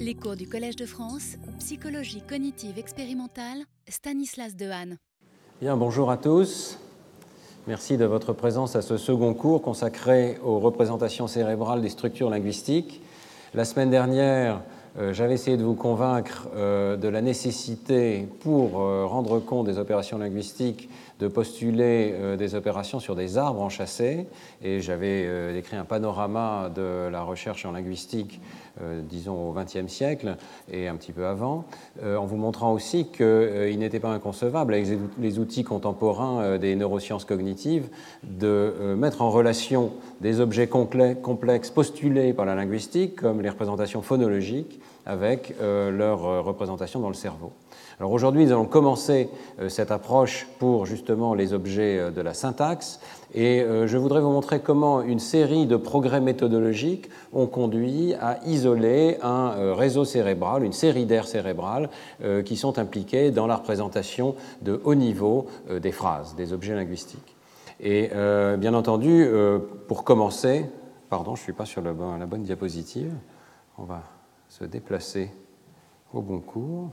Les cours du Collège de France, psychologie cognitive expérimentale, Stanislas Dehaene. Bien, bonjour à tous. Merci de votre présence à ce second cours consacré aux représentations cérébrales des structures linguistiques. La semaine dernière, j'avais essayé de vous convaincre euh, de la nécessité, pour euh, rendre compte des opérations linguistiques, de postuler des opérations sur des arbres enchâssés. Et j'avais décrit un panorama de la recherche en linguistique, disons au XXe siècle et un petit peu avant, en vous montrant aussi qu'il n'était pas inconcevable, avec les outils contemporains des neurosciences cognitives, de mettre en relation des objets complexes postulés par la linguistique, comme les représentations phonologiques, avec euh, leur euh, représentation dans le cerveau. Alors aujourd'hui, nous allons commencer euh, cette approche pour justement les objets de la syntaxe et je voudrais vous montrer comment une série de progrès méthodologiques ont conduit à isoler un réseau cérébral, une série d'aires cérébrales qui sont impliquées dans la représentation de haut niveau des phrases, des objets linguistiques. Et bien entendu, pour commencer, pardon, je ne suis pas sur la bonne diapositive, on va se déplacer au bon cours.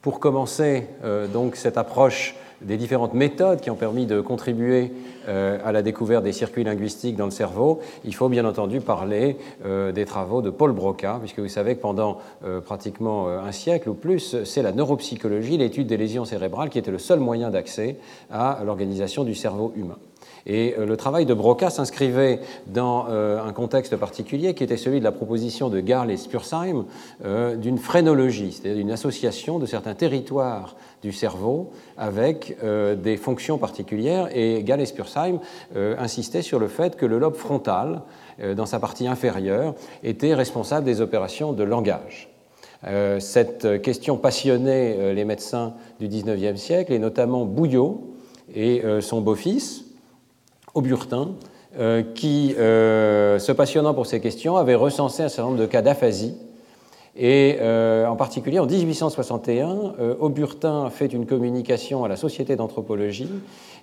Pour commencer euh, donc cette approche des différentes méthodes qui ont permis de contribuer euh, à la découverte des circuits linguistiques dans le cerveau, il faut bien entendu parler euh, des travaux de Paul Broca, puisque vous savez que pendant euh, pratiquement un siècle ou plus, c'est la neuropsychologie, l'étude des lésions cérébrales, qui était le seul moyen d'accès à l'organisation du cerveau humain. Et le travail de Broca s'inscrivait dans un contexte particulier qui était celui de la proposition de Garl et Spursheim d'une phrénologie, c'est-à-dire d'une association de certains territoires du cerveau avec euh, des fonctions particulières. Et Gall et Spursheim euh, insistaient sur le fait que le lobe frontal, euh, dans sa partie inférieure, était responsable des opérations de langage. cette question passionnait les médecins du XIXe siècle, et notamment Bouillot et son beau-fils, Auburtin, qui, se passionnant pour ces questions, avaient recensé un certain nombre de cas d'aphasie et euh, en particulier, en 1861, euh, Auburtin fait une communication à la Société d'anthropologie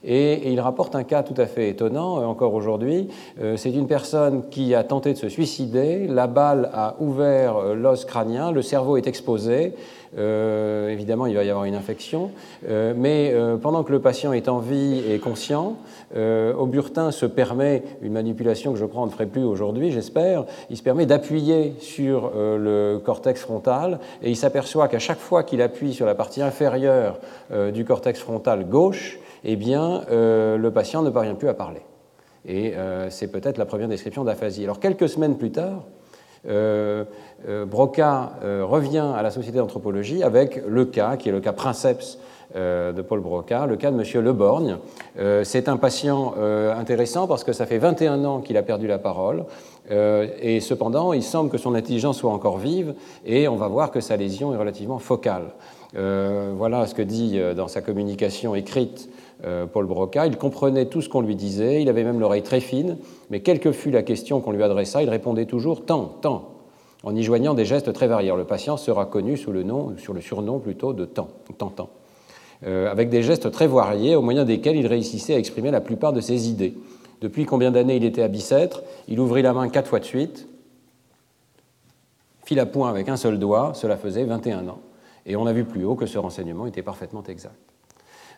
et, il rapporte un cas tout à fait étonnant, euh, encore aujourd'hui. c'est une personne qui a tenté de se suicider, la balle a ouvert l'os crânien, le cerveau est exposé, euh, évidemment, il va y avoir une infection. Euh, mais euh, pendant que le patient est en vie et conscient, Auburtin se permet, une manipulation que je crois on ne ferait plus aujourd'hui, j'espère, il se permet d'appuyer sur le cortex frontal et il s'aperçoit qu'à chaque fois qu'il appuie sur la partie inférieure du cortex frontal gauche, eh bien, le patient ne parvient plus à parler. Et c'est peut-être la première description d'aphasie. Alors, quelques semaines plus tard, euh, euh, Broca euh, revient à la Société d'anthropologie avec le cas, qui est le cas princeps de Paul Broca, le cas de M. Leborgne. C'est un patient intéressant parce que ça fait 21 ans qu'il a perdu la parole et cependant il semble que son intelligence soit encore vive et on va voir que sa lésion est relativement focale. voilà ce que dit dans sa communication écrite euh, Paul Broca. Il comprenait tout ce qu'on lui disait, il avait même l'oreille très fine, mais quelle que fût la question qu'on lui adressa, il répondait toujours tant, tant, en y joignant des gestes très variés. Le patient sera connu sous le nom, sur le surnom plutôt de tant, tant, tant. Euh, avec des gestes très variés, au moyen desquels il réussissait à exprimer la plupart de ses idées. Depuis combien d'années il était à Bicêtre? Il ouvrit la main quatre fois de suite, fit la poing avec un seul doigt, cela faisait 21 ans. Et on a vu plus haut que ce renseignement était parfaitement exact.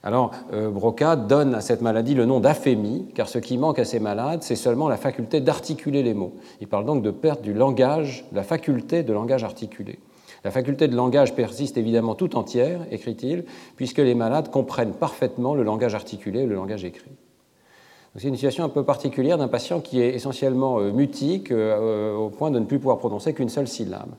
Alors, euh, Broca donne à cette maladie le nom d'aphémie, car ce qui manque à ces malades, c'est seulement la faculté d'articuler les mots. Il parle donc de perte du langage, la faculté de langage articulé. La faculté de langage persiste évidemment tout entière, écrit-il, puisque les malades comprennent parfaitement le langage articulé et le langage écrit. C'est une situation un peu particulière d'un patient qui est essentiellement euh, mutique euh, au point de ne plus pouvoir prononcer qu'une seule syllabe.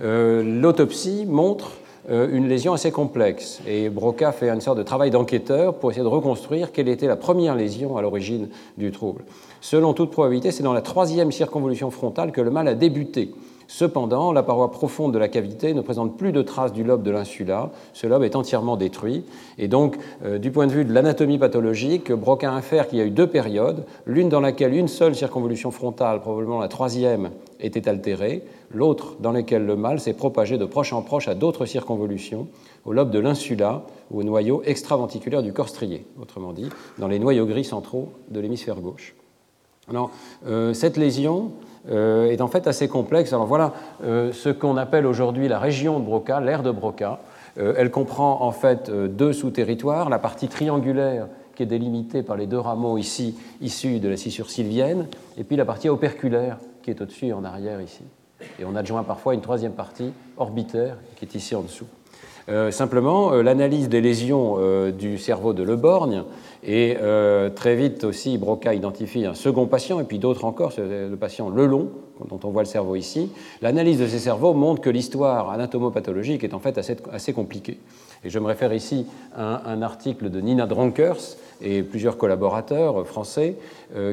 L'autopsie montre une lésion assez complexe. Et Broca fait une sorte de travail d'enquêteur pour essayer de reconstruire quelle était la première lésion à l'origine du trouble. Selon toute probabilité, c'est dans la troisième circonvolution frontale que le mal a débuté. Cependant, la paroi profonde de la cavité ne présente plus de traces du lobe de l'insula. Ce lobe est entièrement détruit. Et donc, euh, du point de vue de l'anatomie pathologique, Broca infère qu'il y a eu deux périodes, l'une dans laquelle une seule circonvolution frontale, probablement la troisième, était altérée, l'autre dans laquelle le mal s'est propagé de proche en proche à d'autres circonvolutions, au lobe de l'insula ou au noyau extraventriculaire du corps strié, autrement dit, dans les noyaux gris centraux de l'hémisphère gauche. Alors, euh, cette lésion euh, est en fait assez complexe. Alors voilà euh, ce qu'on appelle aujourd'hui la région de Broca, l'aire de Broca. elle comprend en fait deux sous-territoires, la partie triangulaire qui est délimitée par les deux rameaux ici, issus de la scissure sylvienne, et puis la partie operculaire qui est au-dessus et en arrière ici. Et on adjoint parfois une troisième partie orbitaire qui est ici en dessous. Euh, simplement, euh, l'analyse des lésions euh, du cerveau de Leborgne et très vite aussi Broca identifie un second patient et puis d'autres encore, le patient Lelon, dont on voit le cerveau ici. L'analyse de ces cerveaux montre que l'histoire anatomopathologique est en fait assez, compliquée. Et je me réfère ici à un, article de Nina Dronkers et plusieurs collaborateurs français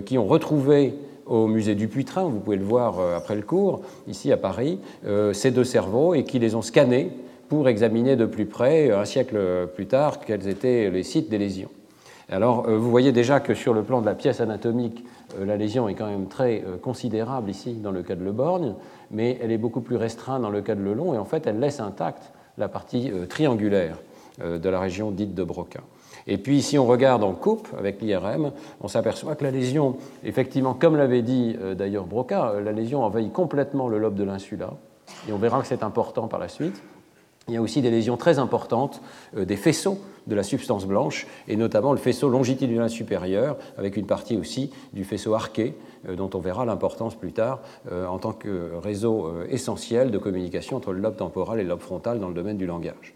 qui ont retrouvé au musée du vous pouvez le voir après le cours, ici à Paris, ces deux cerveaux et qui les ont scannés pour examiner de plus près, un siècle plus tard, quels étaient les sites des lésions. Alors, euh, vous voyez déjà que sur le plan de la pièce anatomique, euh, la lésion est quand même très euh, considérable ici dans le cas de Le Borgne, mais elle est beaucoup plus restreinte dans le cas de Le Long, et en fait, elle laisse intacte la partie triangulaire de la région dite de Broca. Et puis, si on regarde en coupe avec l'IRM, on s'aperçoit que la lésion, effectivement, comme l'avait dit d'ailleurs Broca, la lésion envahit complètement le lobe de l'insula, et on verra que c'est important par la suite. Il y a aussi des lésions très importantes euh, des faisceaux de la substance blanche, et notamment le faisceau longitudinal supérieur, avec une partie aussi du faisceau arqué, euh, dont on verra l'importance plus tard euh, en tant que réseau essentiel de communication entre le lobe temporal et le lobe frontal dans le domaine du langage.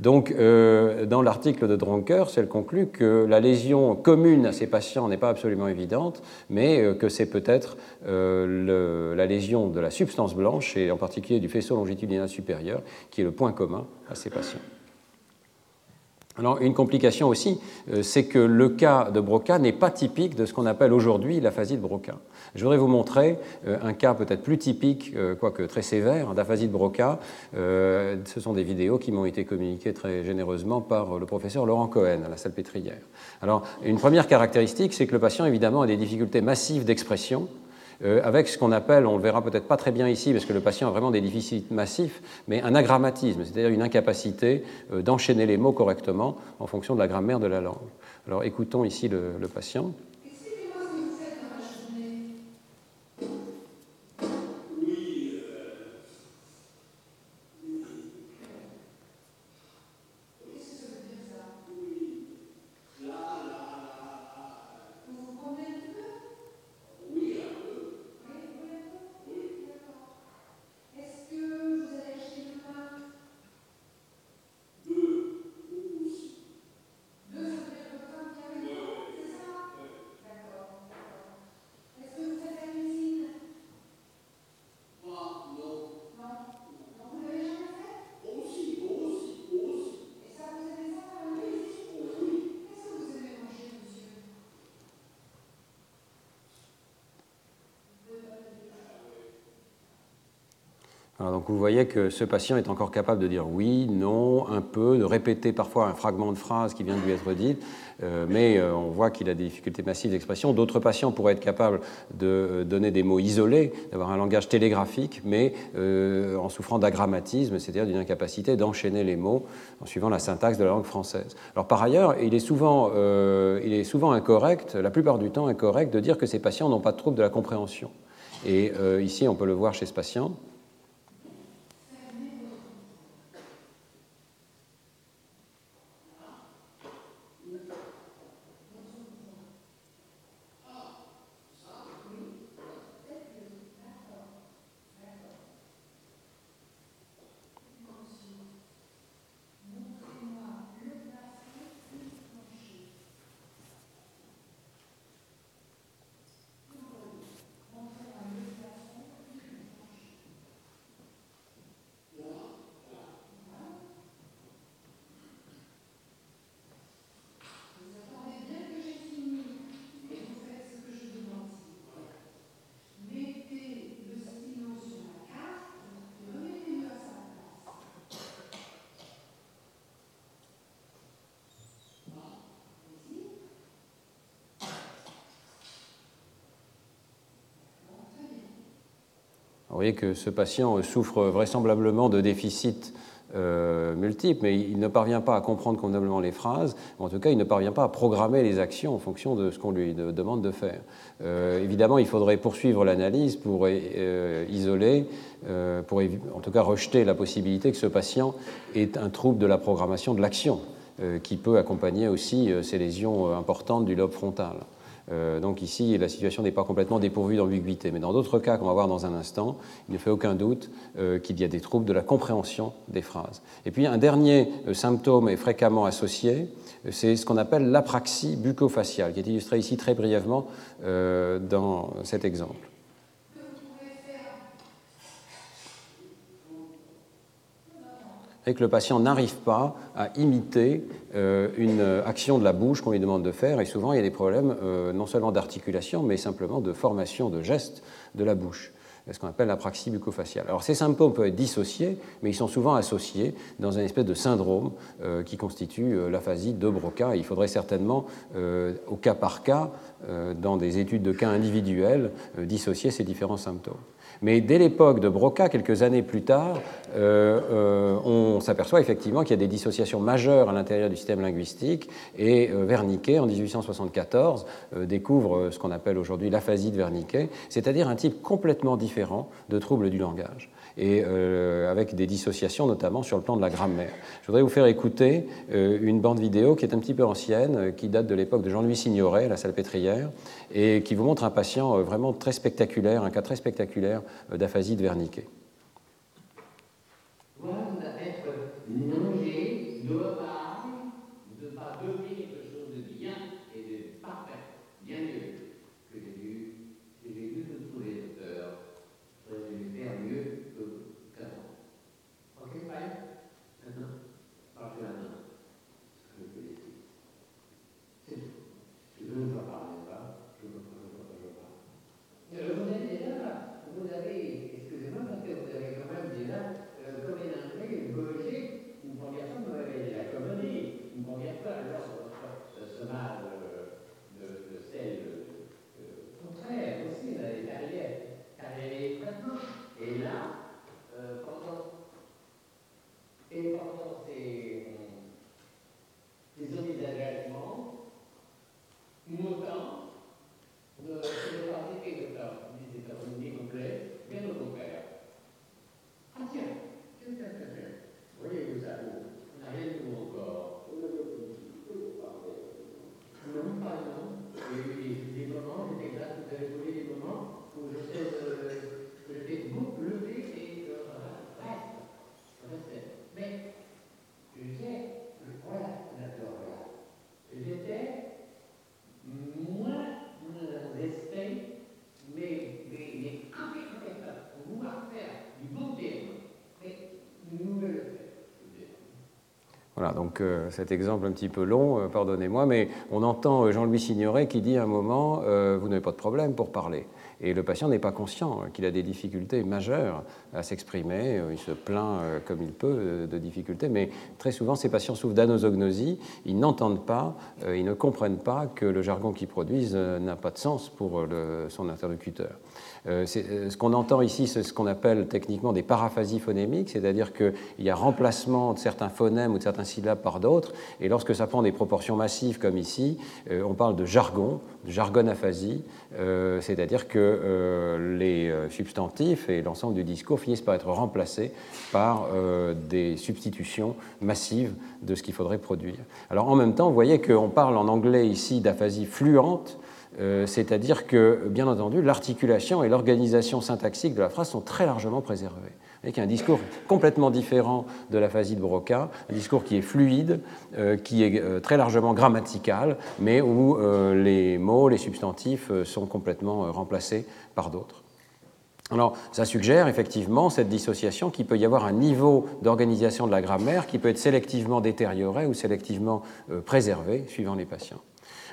Donc, euh, dans l'article de Dronker, elle conclut que la lésion commune à ces patients n'est pas absolument évidente, mais euh, que c'est peut-être euh, la lésion de la substance blanche, et en particulier du faisceau longitudinal supérieur, qui est le point commun à ces patients. Alors, une complication aussi, c'est que le cas de Broca n'est pas typique de ce qu'on appelle aujourd'hui l'aphasie de Broca. Je voudrais vous montrer euh, un cas peut-être plus typique, euh, quoique très sévère, d'aphasie de Broca. Ce sont des vidéos qui m'ont été communiquées très généreusement par le professeur Laurent Cohen à la salle pétrière. Alors, une première caractéristique, c'est que le patient, évidemment, a des difficultés massives d'expression euh, avec ce qu'on appelle, on le verra peut-être pas très bien ici parce que le patient a vraiment des déficits massifs, mais un agrammatisme, c'est-à-dire une incapacité euh, d'enchaîner les mots correctement en fonction de la grammaire de la langue. Alors écoutons ici le patient. Vous voyez que ce patient est encore capable de dire oui, non, un peu, de répéter parfois un fragment de phrase qui vient de lui être dit, euh, mais euh, on voit qu'il a des difficultés massives d'expression. D'autres patients pourraient être capables de donner des mots isolés, d'avoir un langage télégraphique, mais euh, en souffrant d'agrammatisme, c'est-à-dire d'une incapacité d'enchaîner les mots en suivant la syntaxe de la langue française. Alors par ailleurs, il est souvent, il est souvent incorrect, la plupart du temps incorrect, de dire que ces patients n'ont pas de trouble de la compréhension. Et ici, on peut le voir chez ce patient. Voyez que ce patient souffre vraisemblablement de déficits euh, multiples, mais il ne parvient pas à comprendre convenablement les phrases, en tout cas, il ne parvient pas à programmer les actions en fonction de ce qu'on lui demande de faire. Euh, évidemment, il faudrait poursuivre l'analyse pour euh, isoler, pour en tout cas rejeter la possibilité que ce patient ait un trouble de la programmation de l'action, qui peut accompagner aussi ces lésions importantes du lobe frontal. Euh, donc ici, la situation n'est pas complètement dépourvue d'ambiguïté. Mais dans d'autres cas qu'on va voir dans un instant, il ne fait aucun doute euh, qu'il y a des troubles de la compréhension des phrases. Et puis un dernier euh, symptôme est fréquemment associé, c'est ce qu'on appelle l'apraxie bucco-faciale, qui est illustré ici très brièvement dans cet exemple. Et que le patient n'arrive pas à imiter euh, une action de la bouche qu'on lui demande de faire. Et souvent, il y a des problèmes euh, non seulement d'articulation, mais simplement de formation de gestes de la bouche ce qu'on appelle l'apraxie bucco-faciale. Alors ces symptômes peuvent être dissociés, mais ils sont souvent associés dans un espèce de syndrome euh, qui constitue l'aphasie de Broca. il faudrait certainement, au cas par cas, dans des études de cas individuels, dissocier ces différents symptômes. Mais dès l'époque de Broca, quelques années plus tard, euh, euh, on s'aperçoit effectivement qu'il y a des dissociations majeures à l'intérieur du système linguistique et euh, Wernicke, en 1874, découvre ce qu'on appelle aujourd'hui l'aphasie de Wernicke, c'est-à-dire un type complètement différent de troubles du langage et euh, avec des dissociations notamment sur le plan de la grammaire. Je voudrais vous faire écouter euh, une bande vidéo qui est un petit peu ancienne, euh, qui date de l'époque de Jean-Louis Signoret, la salpêtrière, et qui vous montre un patient vraiment très spectaculaire, un cas très spectaculaire d'aphasie de Wernicke. Voilà, donc euh, cet exemple un petit peu long, euh, pardonnez-moi, mais on entend euh, Jean-Louis Signoret qui dit à un moment Vous n'avez pas de problème pour parler. Et le patient n'est pas conscient qu'il a des difficultés majeures à s'exprimer. Il se plaint comme il peut de difficultés, mais très souvent, ces patients souffrent d'anosognosie. Ils n'entendent pas, ils ne comprennent pas que le jargon qu'ils produisent n'a pas de sens pour son interlocuteur. Euh, euh, ce qu'on entend ici, c'est ce qu'on appelle techniquement des paraphasies phonémiques, c'est-à-dire qu'il y a remplacement de certains phonèmes ou de certains syllabes par d'autres, et lorsque ça prend des proportions massives comme ici, euh, on parle de jargon, de jargonaphasie, c'est-à-dire que les substantifs et l'ensemble du discours finissent par être remplacés par des substitutions massives de ce qu'il faudrait produire. Alors en même temps, vous voyez qu'on parle en anglais ici d'aphasie fluente, euh, c'est-à-dire que, bien entendu, l'articulation et l'organisation syntaxique de la phrase sont très largement préservées. Avec un discours complètement différent de la phasie de Broca, un discours qui est fluide, euh, qui est euh, très largement grammatical, mais où les mots, les substantifs sont complètement remplacés par d'autres. Alors, ça suggère effectivement cette dissociation qu'il peut y avoir un niveau d'organisation de la grammaire qui peut être sélectivement détérioré ou sélectivement préservé suivant les patients.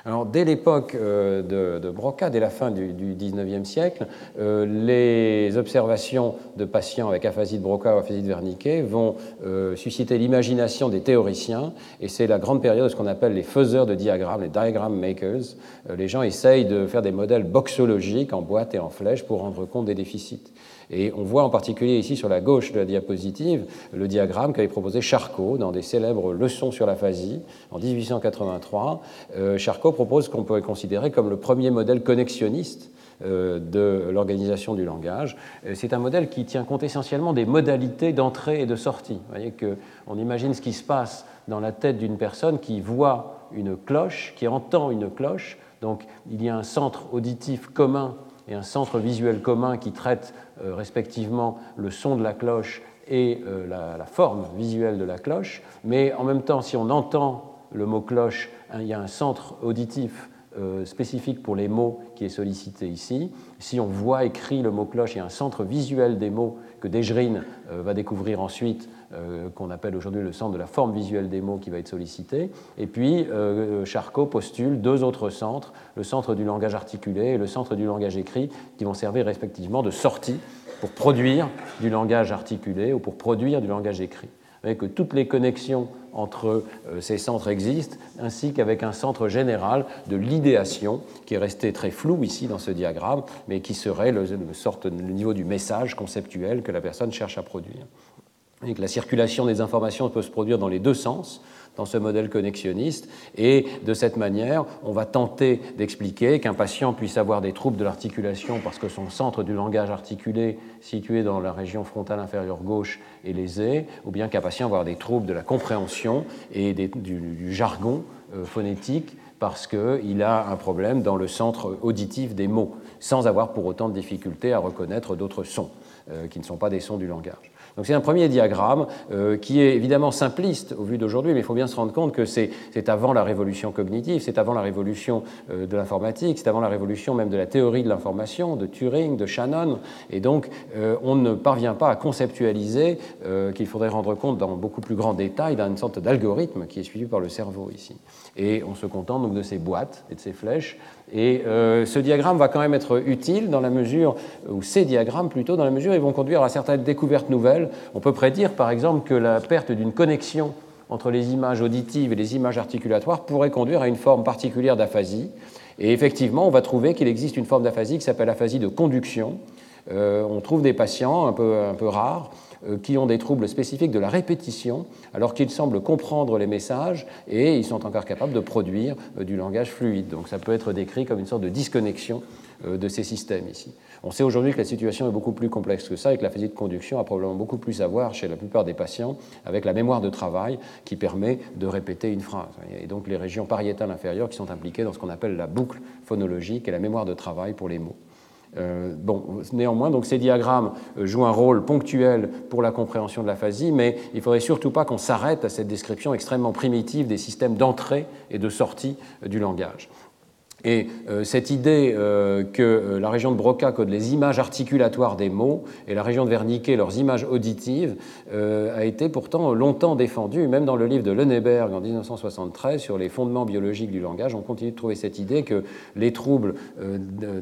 Alors, dès l'époque euh, de, Broca, dès la fin du, XIXe siècle, euh, les observations de patients avec aphasie de Broca ou aphasie de Wernicke vont euh, susciter l'imagination des théoriciens, et c'est la grande période de ce qu'on appelle les faiseurs de diagrammes, les diagram makers. les gens essayent de faire des modèles boxologiques en boîte et en flèche pour rendre compte des déficits. Et on voit en particulier ici sur la gauche de la diapositive le diagramme qu'avait proposé Charcot dans des célèbres leçons sur l'aphasie en 1883. Euh, Charcot propose qu'on pourrait considérer comme le premier modèle connexionniste euh, de l'organisation du langage. Euh, c'est un modèle qui tient compte essentiellement des modalités d'entrée et de sortie. Vous voyez qu'on imagine ce qui se passe dans la tête d'une personne qui voit une cloche, qui entend une cloche. Donc il y a un centre auditif commun et un centre visuel commun qui traite euh, respectivement le son de la cloche et la, forme visuelle de la cloche. Mais en même temps, si on entend le mot cloche, hein, il y a un centre auditif euh, spécifique pour les mots qui est sollicité ici. Si on voit écrit le mot cloche, il y a un centre visuel des mots que Desgerine euh, va découvrir ensuite, euh, qu'on appelle aujourd'hui le centre de la forme visuelle des mots qui va être sollicité. Et puis, Charcot postule deux autres centres, le centre du langage articulé et le centre du langage écrit, qui vont servir respectivement de sortie pour produire du langage articulé ou pour produire du langage écrit que toutes les connexions entre euh, ces centres existent, ainsi qu'avec un centre général de l'idéation, qui est resté très flou ici dans ce diagramme, mais qui serait le, sorte, le niveau du message conceptuel que la personne cherche à produire. Et que la circulation des informations peut se produire dans les deux sens, dans ce modèle connexionniste. Et de cette manière, on va tenter d'expliquer qu'un patient puisse avoir des troubles de l'articulation parce que son centre du langage articulé, situé dans la région frontale inférieure gauche, est lésé, ou bien qu'un patient va avoir des troubles de la compréhension et du, jargon euh, phonétique parce qu'il a un problème dans le centre auditif des mots, sans avoir pour autant de difficultés à reconnaître d'autres sons euh, qui ne sont pas des sons du langage. Donc c'est un premier diagramme euh, qui est évidemment simpliste au vu d'aujourd'hui, mais il faut bien se rendre compte que c'est avant la révolution cognitive, c'est avant la révolution euh, de l'informatique, c'est avant la révolution même de la théorie de l'information, de Turing, de Shannon, et donc euh, on ne parvient pas à conceptualiser qu'il faudrait rendre compte dans beaucoup plus grand détail d'une sorte d'algorithme qui est suivi par le cerveau ici. Et on se contente donc de ces boîtes et de ces flèches et euh, ce diagramme va quand même être utile dans la mesure, ou ces diagrammes plutôt, dans la mesure ils vont conduire à certaines découvertes nouvelles. On peut prédire par exemple que la perte d'une connexion entre les images auditives et les images articulatoires pourrait conduire à une forme particulière d'aphasie. Et effectivement, on va trouver qu'il existe une forme d'aphasie qui s'appelle l'aphasie de conduction. Euh, on trouve des patients un peu, un peu rares qui ont des troubles spécifiques de la répétition, alors qu'ils semblent comprendre les messages et ils sont encore capables de produire euh, du langage fluide. Donc ça peut être décrit comme une sorte de disconnexion euh, de ces systèmes ici. On sait aujourd'hui que la situation est beaucoup plus complexe que ça et que la phase de conduction a probablement beaucoup plus à voir chez la plupart des patients avec la mémoire de travail qui permet de répéter une phrase. Et donc les régions pariétales inférieures qui sont impliquées dans ce qu'on appelle la boucle phonologique et la mémoire de travail pour les mots. Euh, néanmoins, ces diagrammes euh, jouent un rôle ponctuel pour la compréhension de l'aphasie, mais il ne faudrait surtout pas qu'on s'arrête à cette description extrêmement primitive des systèmes d'entrée et de sortie euh, du langage. Et euh, cette idée euh, que euh, la région de Broca code les images articulatoires des mots et la région de Wernicke leurs images auditives a été pourtant longtemps défendue, même dans le livre de Lenneberg en 1973 sur les fondements biologiques du langage, on continue de trouver cette idée que les troubles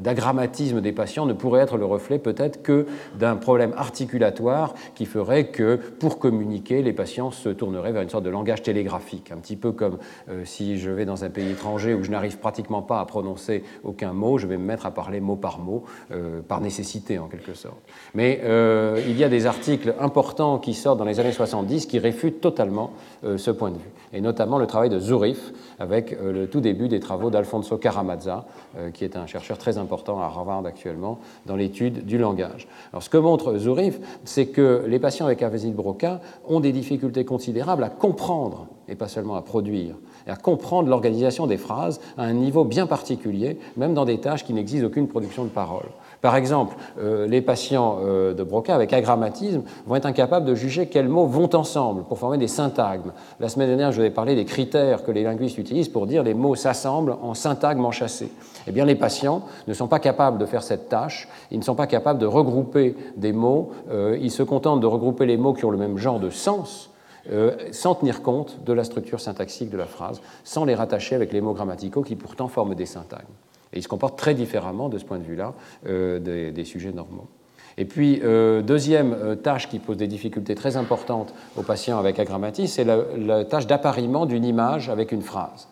d'agrammatisme des patients ne pourraient être le reflet peut-être que d'un problème articulatoire qui ferait que pour communiquer, les patients se tourneraient vers une sorte de langage télégraphique, un petit peu comme si je vais dans un pays étranger où je n'arrive pratiquement pas à prononcer aucun mot, je vais me mettre à parler mot par mot, euh, par nécessité en quelque sorte. Mais euh, il y a des articles importants qui sortent dans les années 70 qui réfutent totalement euh, ce point de vue, et notamment le travail de Zurif avec le tout début des travaux d'Alfonso Caramazza, qui est un chercheur très important à Harvard actuellement dans l'étude du langage. Alors ce que montre Zurif, c'est que les patients avec aphasie de Broca ont des difficultés considérables à comprendre et pas seulement à produire et à comprendre l'organisation des phrases à un niveau bien particulier, même dans des tâches qui n'exigent aucune production de parole. Par exemple, euh, les patients euh, de Broca avec agrammatisme vont être incapables de juger quels mots vont ensemble pour former des syntagmes. La semaine dernière, je vous ai parlé des critères que les linguistes utilisent pour dire les mots s'assemblent en syntagmes enchâssés. Eh bien, les patients ne sont pas capables de faire cette tâche, ils ne sont pas capables de regrouper des mots, euh, ils se contentent de regrouper les mots qui ont le même genre de sens, euh, sans tenir compte de la structure syntaxique de la phrase, sans les rattacher avec les mots grammaticaux qui pourtant forment des syntagmes. Et ils se comportent très différemment de ce point de vue-là euh, des, sujets normaux. Et puis, euh, deuxième tâche qui pose des difficultés très importantes aux patients avec agrammatisme, c'est la, la, tâche d'appariement d'une image avec une phrase.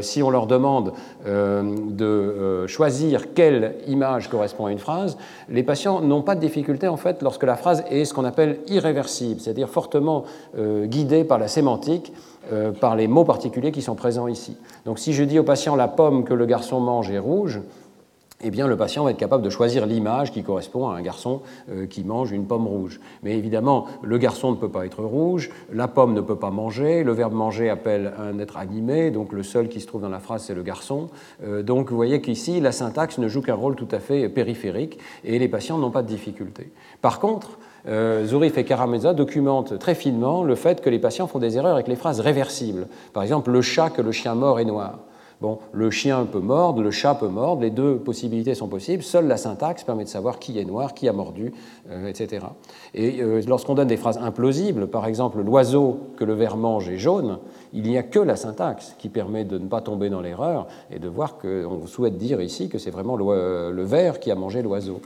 Si on leur demande de choisir quelle image correspond à une phrase, les patients n'ont pas de difficulté en fait lorsque la phrase est ce qu'on appelle irréversible, c'est-à-dire fortement guidée par la sémantique par les mots particuliers qui sont présents ici. Donc si je dis au patient la pomme que le garçon mange est rouge, eh bien, le patient va être capable de choisir l'image qui correspond à un garçon euh, qui mange une pomme rouge. Mais évidemment, le garçon ne peut pas être rouge, la pomme ne peut pas manger, le verbe manger appelle un être animé, donc le seul qui se trouve dans la phrase, c'est le garçon. Euh, donc vous voyez qu'ici, la syntaxe ne joue qu'un rôle tout à fait périphérique et les patients n'ont pas de difficulté. Par contre, euh, Zourif et Karameza documentent très finement le fait que les patients font des erreurs avec les phrases réversibles. Par exemple, le chat que le chien mort est noir. Bon, le chien peut mordre, le chat peut mordre, les deux possibilités sont possibles. Seule la syntaxe permet de savoir qui est noir, qui a mordu, euh, etc. Et euh, lorsqu'on donne des phrases implausibles, par exemple l'oiseau que le ver mange est jaune, il n'y a que la syntaxe qui permet de ne pas tomber dans l'erreur et de voir qu'on souhaite dire ici que c'est vraiment le, le ver qui a mangé l'oiseau.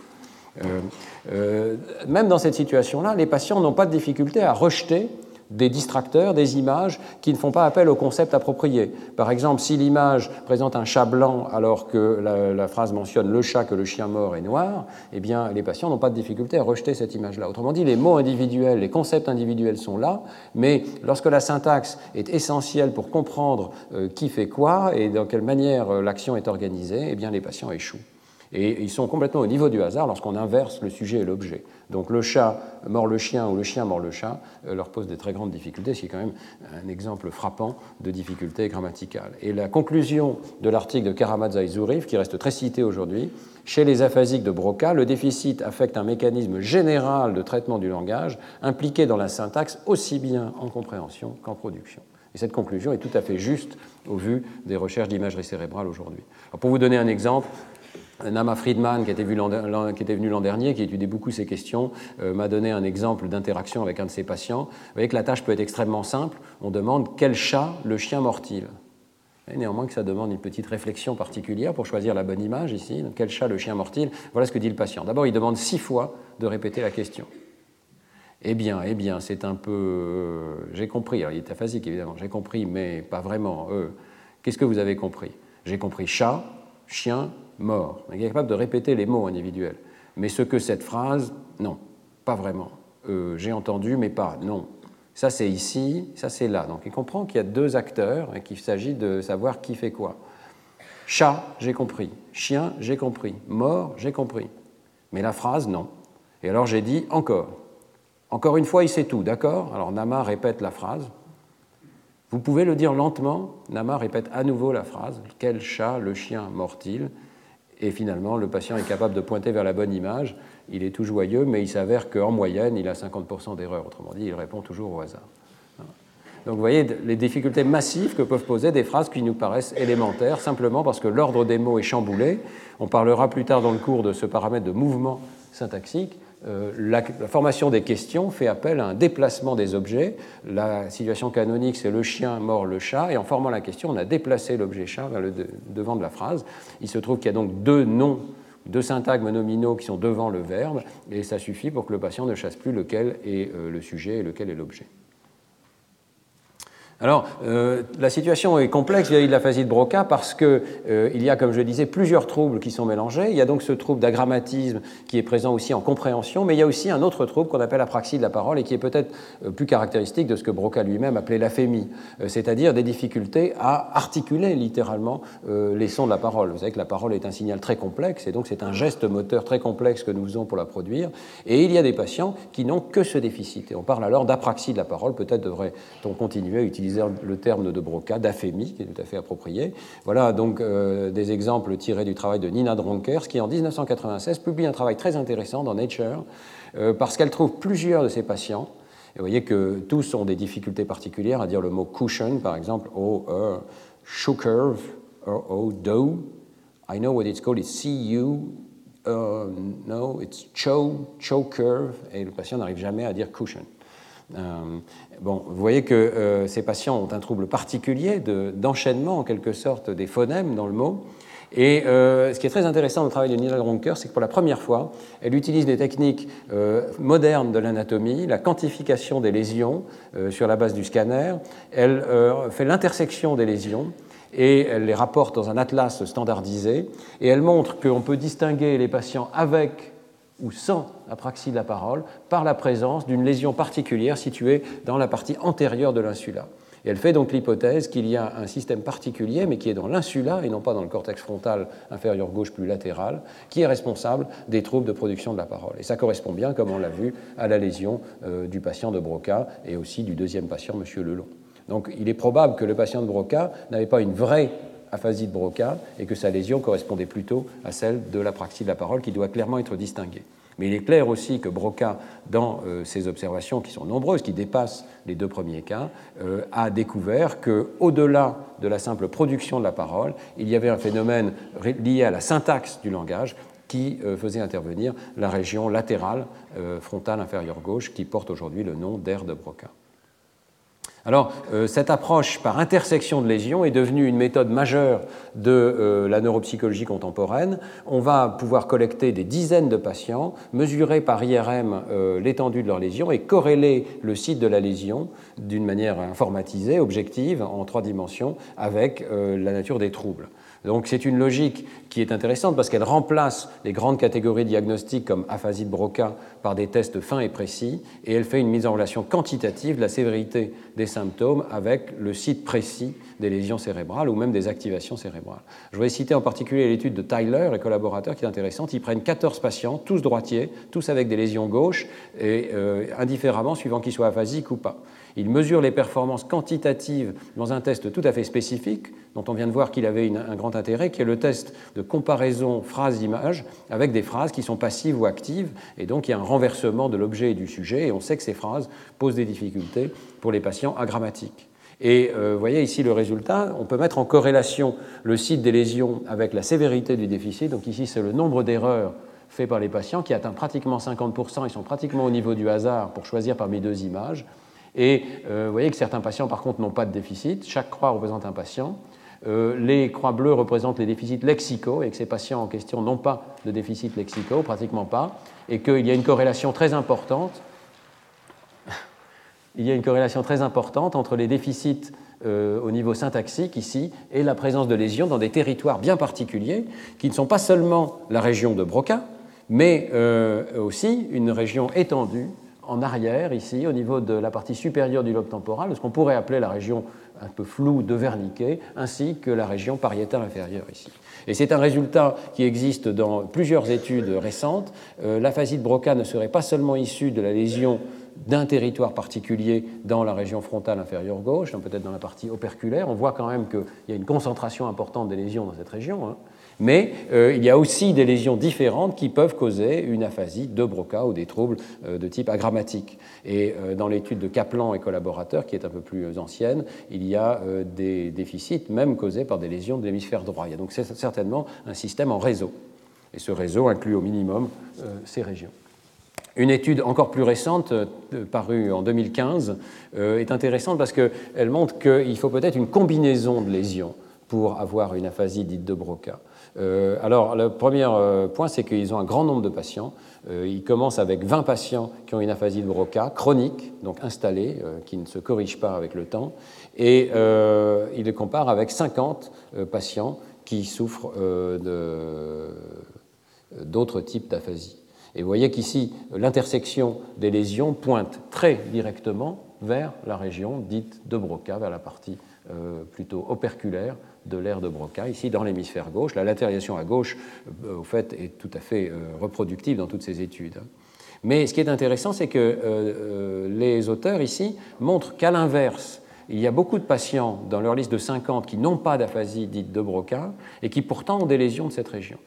Euh, même dans cette situation-là, les patients n'ont pas de difficulté à rejeter des distracteurs, des images qui ne font pas appel au concept approprié. Par exemple, si l'image présente un chat blanc alors que la, phrase mentionne le chat que le chien mort est noir, eh bien, les patients n'ont pas de difficulté à rejeter cette image-là. Autrement dit, les mots individuels, les concepts individuels sont là, mais lorsque la syntaxe est essentielle pour comprendre euh, qui fait quoi et dans quelle manière euh, l'action est organisée, eh bien, les patients échouent. Et ils sont complètement au niveau du hasard lorsqu'on inverse le sujet et l'objet. Donc le chat mord le chien ou le chien mord le chat euh, leur pose des très grandes difficultés, ce qui est quand même un exemple frappant de difficulté grammaticale. Et la conclusion de l'article de Karamazov Zourif, qui reste très cité aujourd'hui, chez les aphasiques de Broca, le déficit affecte un mécanisme général de traitement du langage impliqué dans la syntaxe aussi bien en compréhension qu'en production. Et cette conclusion est tout à fait juste au vu des recherches d'imagerie cérébrale aujourd'hui. Pour vous donner un exemple, Nama Friedman, qui était, venu l'an dernier, qui étudiait beaucoup ces questions, euh, m'a donné un exemple d'interaction avec un de ses patients. Vous voyez que la tâche peut être extrêmement simple. On demande quel chat le chien mord-il Néanmoins que ça demande une petite réflexion particulière pour choisir la bonne image ici. quel chat le chien mord-il Voilà ce que dit le patient. D'abord, il demande six fois de répéter la question. Eh bien, eh bien, c'est un peu... Euh, j'ai compris. Alors, il est aphasique, évidemment. J'ai compris, mais pas vraiment. Euh, Qu'est-ce que vous avez compris? J'ai compris chat, chien, mort. Il est capable de répéter les mots individuels. Mais ce que cette phrase, non, pas vraiment. Euh, j'ai entendu, mais pas, non. Ça c'est ici, ça c'est là. Donc il comprend qu'il y a deux acteurs et qu'il s'agit de savoir qui fait quoi. Chat, j'ai compris. Chien, j'ai compris. Mort, j'ai compris. Mais la phrase, non. Et alors j'ai dit encore. Encore une fois, il sait tout, d'accord? Alors Nama répète la phrase. Vous pouvez le dire lentement. Nama répète à nouveau la phrase. Quel chat le chien mord-il et finalement, le patient est capable de pointer vers la bonne image. Il est tout joyeux, mais il s'avère qu'en moyenne, il a 50% d'erreurs. Autrement dit, il répond toujours au hasard. Donc vous voyez les difficultés massives que peuvent poser des phrases qui nous paraissent élémentaires, simplement parce que l'ordre des mots est chamboulé. On parlera plus tard dans le cours de ce paramètre de mouvement syntaxique. Euh, la, formation des questions fait appel à un déplacement des objets. La situation canonique, c'est le chien mord le chat, et en formant la question, on a déplacé l'objet chat vers le devant de la phrase. Il se trouve qu'il y a donc deux noms, deux syntagmes nominaux qui sont devant le verbe, et ça suffit pour que le patient ne chasse plus lequel est euh, le sujet et lequel est l'objet. Alors, euh, la situation est complexe vis-à-vis de l'aphasie de Broca parce qu'il euh, y a, comme je disais, plusieurs troubles qui sont mélangés. Il y a donc ce trouble d'agrammatisme qui est présent aussi en compréhension, mais il y a aussi un autre trouble qu'on appelle apraxie de la parole et qui est peut-être euh, plus caractéristique de ce que Broca lui-même appelait l'aphémie, c'est-à-dire des difficultés à articuler littéralement les sons de la parole. Vous savez que la parole est un signal très complexe et donc c'est un geste moteur très complexe que nous faisons pour la produire. Et il y a des patients qui n'ont que ce déficit. Et on parle alors d'apraxie de la parole. Peut-être devrait-on continuer à utiliser le terme de Broca, d'aphémie, qui est tout à fait approprié. Voilà donc euh, des exemples tirés du travail de Nina Dronkers, qui en 1996 publie un travail très intéressant dans Nature, euh, parce qu'elle trouve plusieurs de ses patients. Et vous voyez que tous ont des difficultés particulières à dire le mot cushion, par exemple, O, E, curve, O, O, do. I know what it's called, it's C-U, uh, no, it's cho, cho curve, et le patient n'arrive jamais à dire cushion. Euh, bon, vous voyez que euh, ces patients ont un trouble particulier d'enchaînement, en quelque sorte, des phonèmes dans le mot. Et euh, ce qui est très intéressant dans le travail de Nina Ronker, c'est que pour la première fois, elle utilise des techniques modernes de l'anatomie, la quantification des lésions sur la base du scanner. Elle fait l'intersection des lésions et elle les rapporte dans un atlas standardisé, et elle montre qu'on peut distinguer les patients avec ou sans apraxie de la parole par la présence d'une lésion particulière située dans la partie antérieure de l'insula. Et elle fait donc l'hypothèse qu'il y a un système particulier, mais qui est dans l'insula et non pas dans le cortex frontal inférieur gauche plus latéral, qui est responsable des troubles de production de la parole. Et ça correspond bien, comme on l'a vu, à la lésion euh, du patient de Broca et aussi du deuxième patient, M. Lelon. Donc il est probable que le patient de Broca n'avait pas une vraie aphasie de Broca et que sa lésion correspondait plutôt à celle de l'apraxie de la parole qui doit clairement être distinguée. Mais il est clair aussi que Broca, dans euh, ses observations qui sont nombreuses, qui dépassent les deux premiers cas, euh, a découvert qu'au-delà de la simple production de la parole, il y avait un phénomène lié à la syntaxe du langage qui euh, faisait intervenir la région latérale frontale inférieure gauche qui porte aujourd'hui le nom d'air de Broca. Alors, euh, cette approche par intersection de lésions est devenue une méthode majeure de euh, la neuropsychologie contemporaine. On va pouvoir collecter des dizaines de patients, mesurer par IRM euh, l'étendue de leur lésion et corréler le site de la lésion d'une manière informatisée, objective, en trois dimensions, avec la nature des troubles. Donc c'est une logique qui est intéressante parce qu'elle remplace les grandes catégories diagnostiques comme aphasie Broca par des tests fins et précis et elle fait une mise en relation quantitative de la sévérité des symptômes avec le site précis des lésions cérébrales ou même des activations cérébrales. Je voudrais citer en particulier l'étude de Tyler et collaborateurs qui est intéressante. Ils prennent 14 patients, tous droitiers, tous avec des lésions gauches et euh, indifféremment suivant qu'ils soient aphasiques ou pas. Il mesure les performances quantitatives dans un test tout à fait spécifique, dont on vient de voir qu'il avait un grand intérêt, qui est le test de comparaison phrase-image avec des phrases qui sont passives ou actives, et donc il y a un renversement de l'objet et du sujet, et on sait que ces phrases posent des difficultés pour les patients agrammatiques. Et euh, vous voyez ici le résultat, on peut mettre en corrélation le site des lésions avec la sévérité du déficit, donc ici c'est le nombre d'erreurs faites par les patients qui atteint pratiquement 50%, ils sont pratiquement au niveau du hasard pour choisir parmi deux images. Et euh, vous voyez que certains patients, par contre, n'ont pas de déficit. Chaque croix représente un patient. Euh, les croix bleues représentent les déficits lexicaux et que ces patients en question n'ont pas de déficit lexicaux, pratiquement pas, et qu'il y a une corrélation très importante. Il y a une corrélation très importante entre les déficits euh, au niveau syntaxique ici et la présence de lésions dans des territoires bien particuliers qui ne sont pas seulement la région de Broca, mais aussi une région étendue en arrière, ici, au niveau de la partie supérieure du lobe temporal, ce qu'on pourrait appeler la région un peu floue de Wernicke, ainsi que la région pariétale inférieure ici. Et c'est un résultat qui existe dans plusieurs études récentes. Euh, l'aphasie de Broca ne serait pas seulement issue de la lésion d'un territoire particulier dans la région frontale inférieure gauche, peut-être dans la partie operculaire. On voit quand même qu'il y a une concentration importante des lésions dans cette région. Hein mais euh, il y a aussi des lésions différentes qui peuvent causer une aphasie de Broca ou des troubles euh, de type agrammatique. Et euh, dans l'étude de Kaplan et collaborateurs, qui est un peu plus ancienne, il y a des déficits même causés par des lésions de l'hémisphère droit. Il y a donc certainement un système en réseau. Et ce réseau inclut au minimum ces régions. Une étude encore plus récente, parue en 2015, est intéressante parce qu'elle montre qu'il faut peut-être une combinaison de lésions pour avoir une aphasie dite de Broca. Euh, alors, le premier euh, point, c'est qu'ils ont un grand nombre de patients. Euh, ils commencent avec 20 patients qui ont une aphasie de Broca chronique, donc installée, qui ne se corrige pas avec le temps, et ils les comparent avec 50 patients qui souffrent d'autres types d'aphasie. Et vous voyez qu'ici, l'intersection des lésions pointe très directement vers la région dite de Broca, vers la partie plutôt operculaire de l'air de Broca, ici dans l'hémisphère gauche. La latéralisation à gauche, euh, au fait, est tout à fait euh, reproductive dans toutes ces études. Mais ce qui est intéressant, c'est que euh, les auteurs ici montrent qu'à l'inverse, il y a beaucoup de patients dans leur liste de 50 qui n'ont pas d'aphasie dite de Broca et qui pourtant ont des lésions de cette région.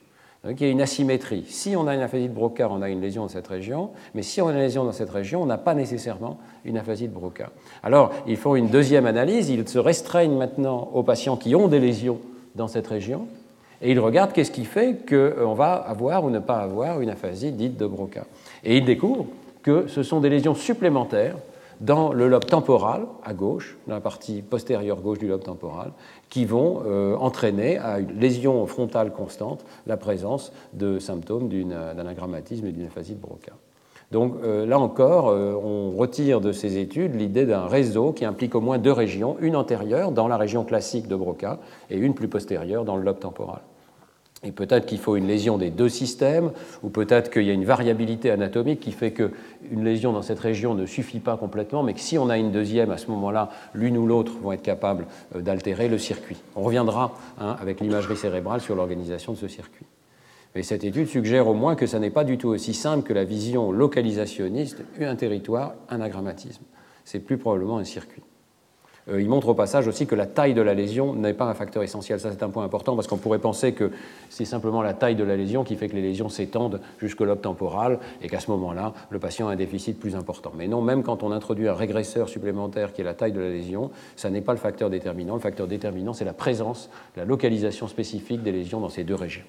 Donc il y a une asymétrie. Si on a une aphasie de Broca, on a une lésion dans cette région, mais si on a une lésion dans cette région, on n'a pas nécessairement une aphasie de Broca. Alors, ils font une deuxième analyse, ils se restreignent maintenant aux patients qui ont des lésions dans cette région, et ils regardent qu'est-ce qui fait qu'on va avoir ou ne pas avoir une aphasie dite de Broca. Et ils découvrent que ce sont des lésions supplémentaires dans le lobe temporal, à gauche, dans la partie postérieure gauche du lobe temporal, qui vont euh, entraîner à une lésion frontale constante la présence de symptômes d'un agrammatisme et d'une aphasie de Broca. Donc là encore, on retire de ces études l'idée d'un réseau qui implique au moins deux régions, une antérieure dans la région classique de Broca et une plus postérieure dans le lobe temporal. Et peut-être qu'il faut une lésion des deux systèmes, ou peut-être qu'il y a une variabilité anatomique qui fait qu'une lésion dans cette région ne suffit pas complètement, mais que si on a une deuxième, à ce moment-là, l'une ou l'autre vont être capables euh, d'altérer le circuit. On reviendra hein, avec l'imagerie cérébrale sur l'organisation de ce circuit. Mais cette étude suggère au moins que ça n'est pas du tout aussi simple que la vision localisationniste, un territoire, un agrammatisme. C'est plus probablement un circuit. Euh, il montre au passage aussi que la taille de la lésion n'est pas un facteur essentiel. Ça, c'est un point important parce qu'on pourrait penser que c'est simplement la taille de la lésion qui fait que les lésions s'étendent jusqu'au lobe temporal et qu'à ce moment-là, le patient a un déficit plus important. Mais non, même quand on introduit un régresseur supplémentaire qui est la taille de la lésion, ça n'est pas le facteur déterminant. Le facteur déterminant, c'est la présence, la localisation spécifique des lésions dans ces deux régions.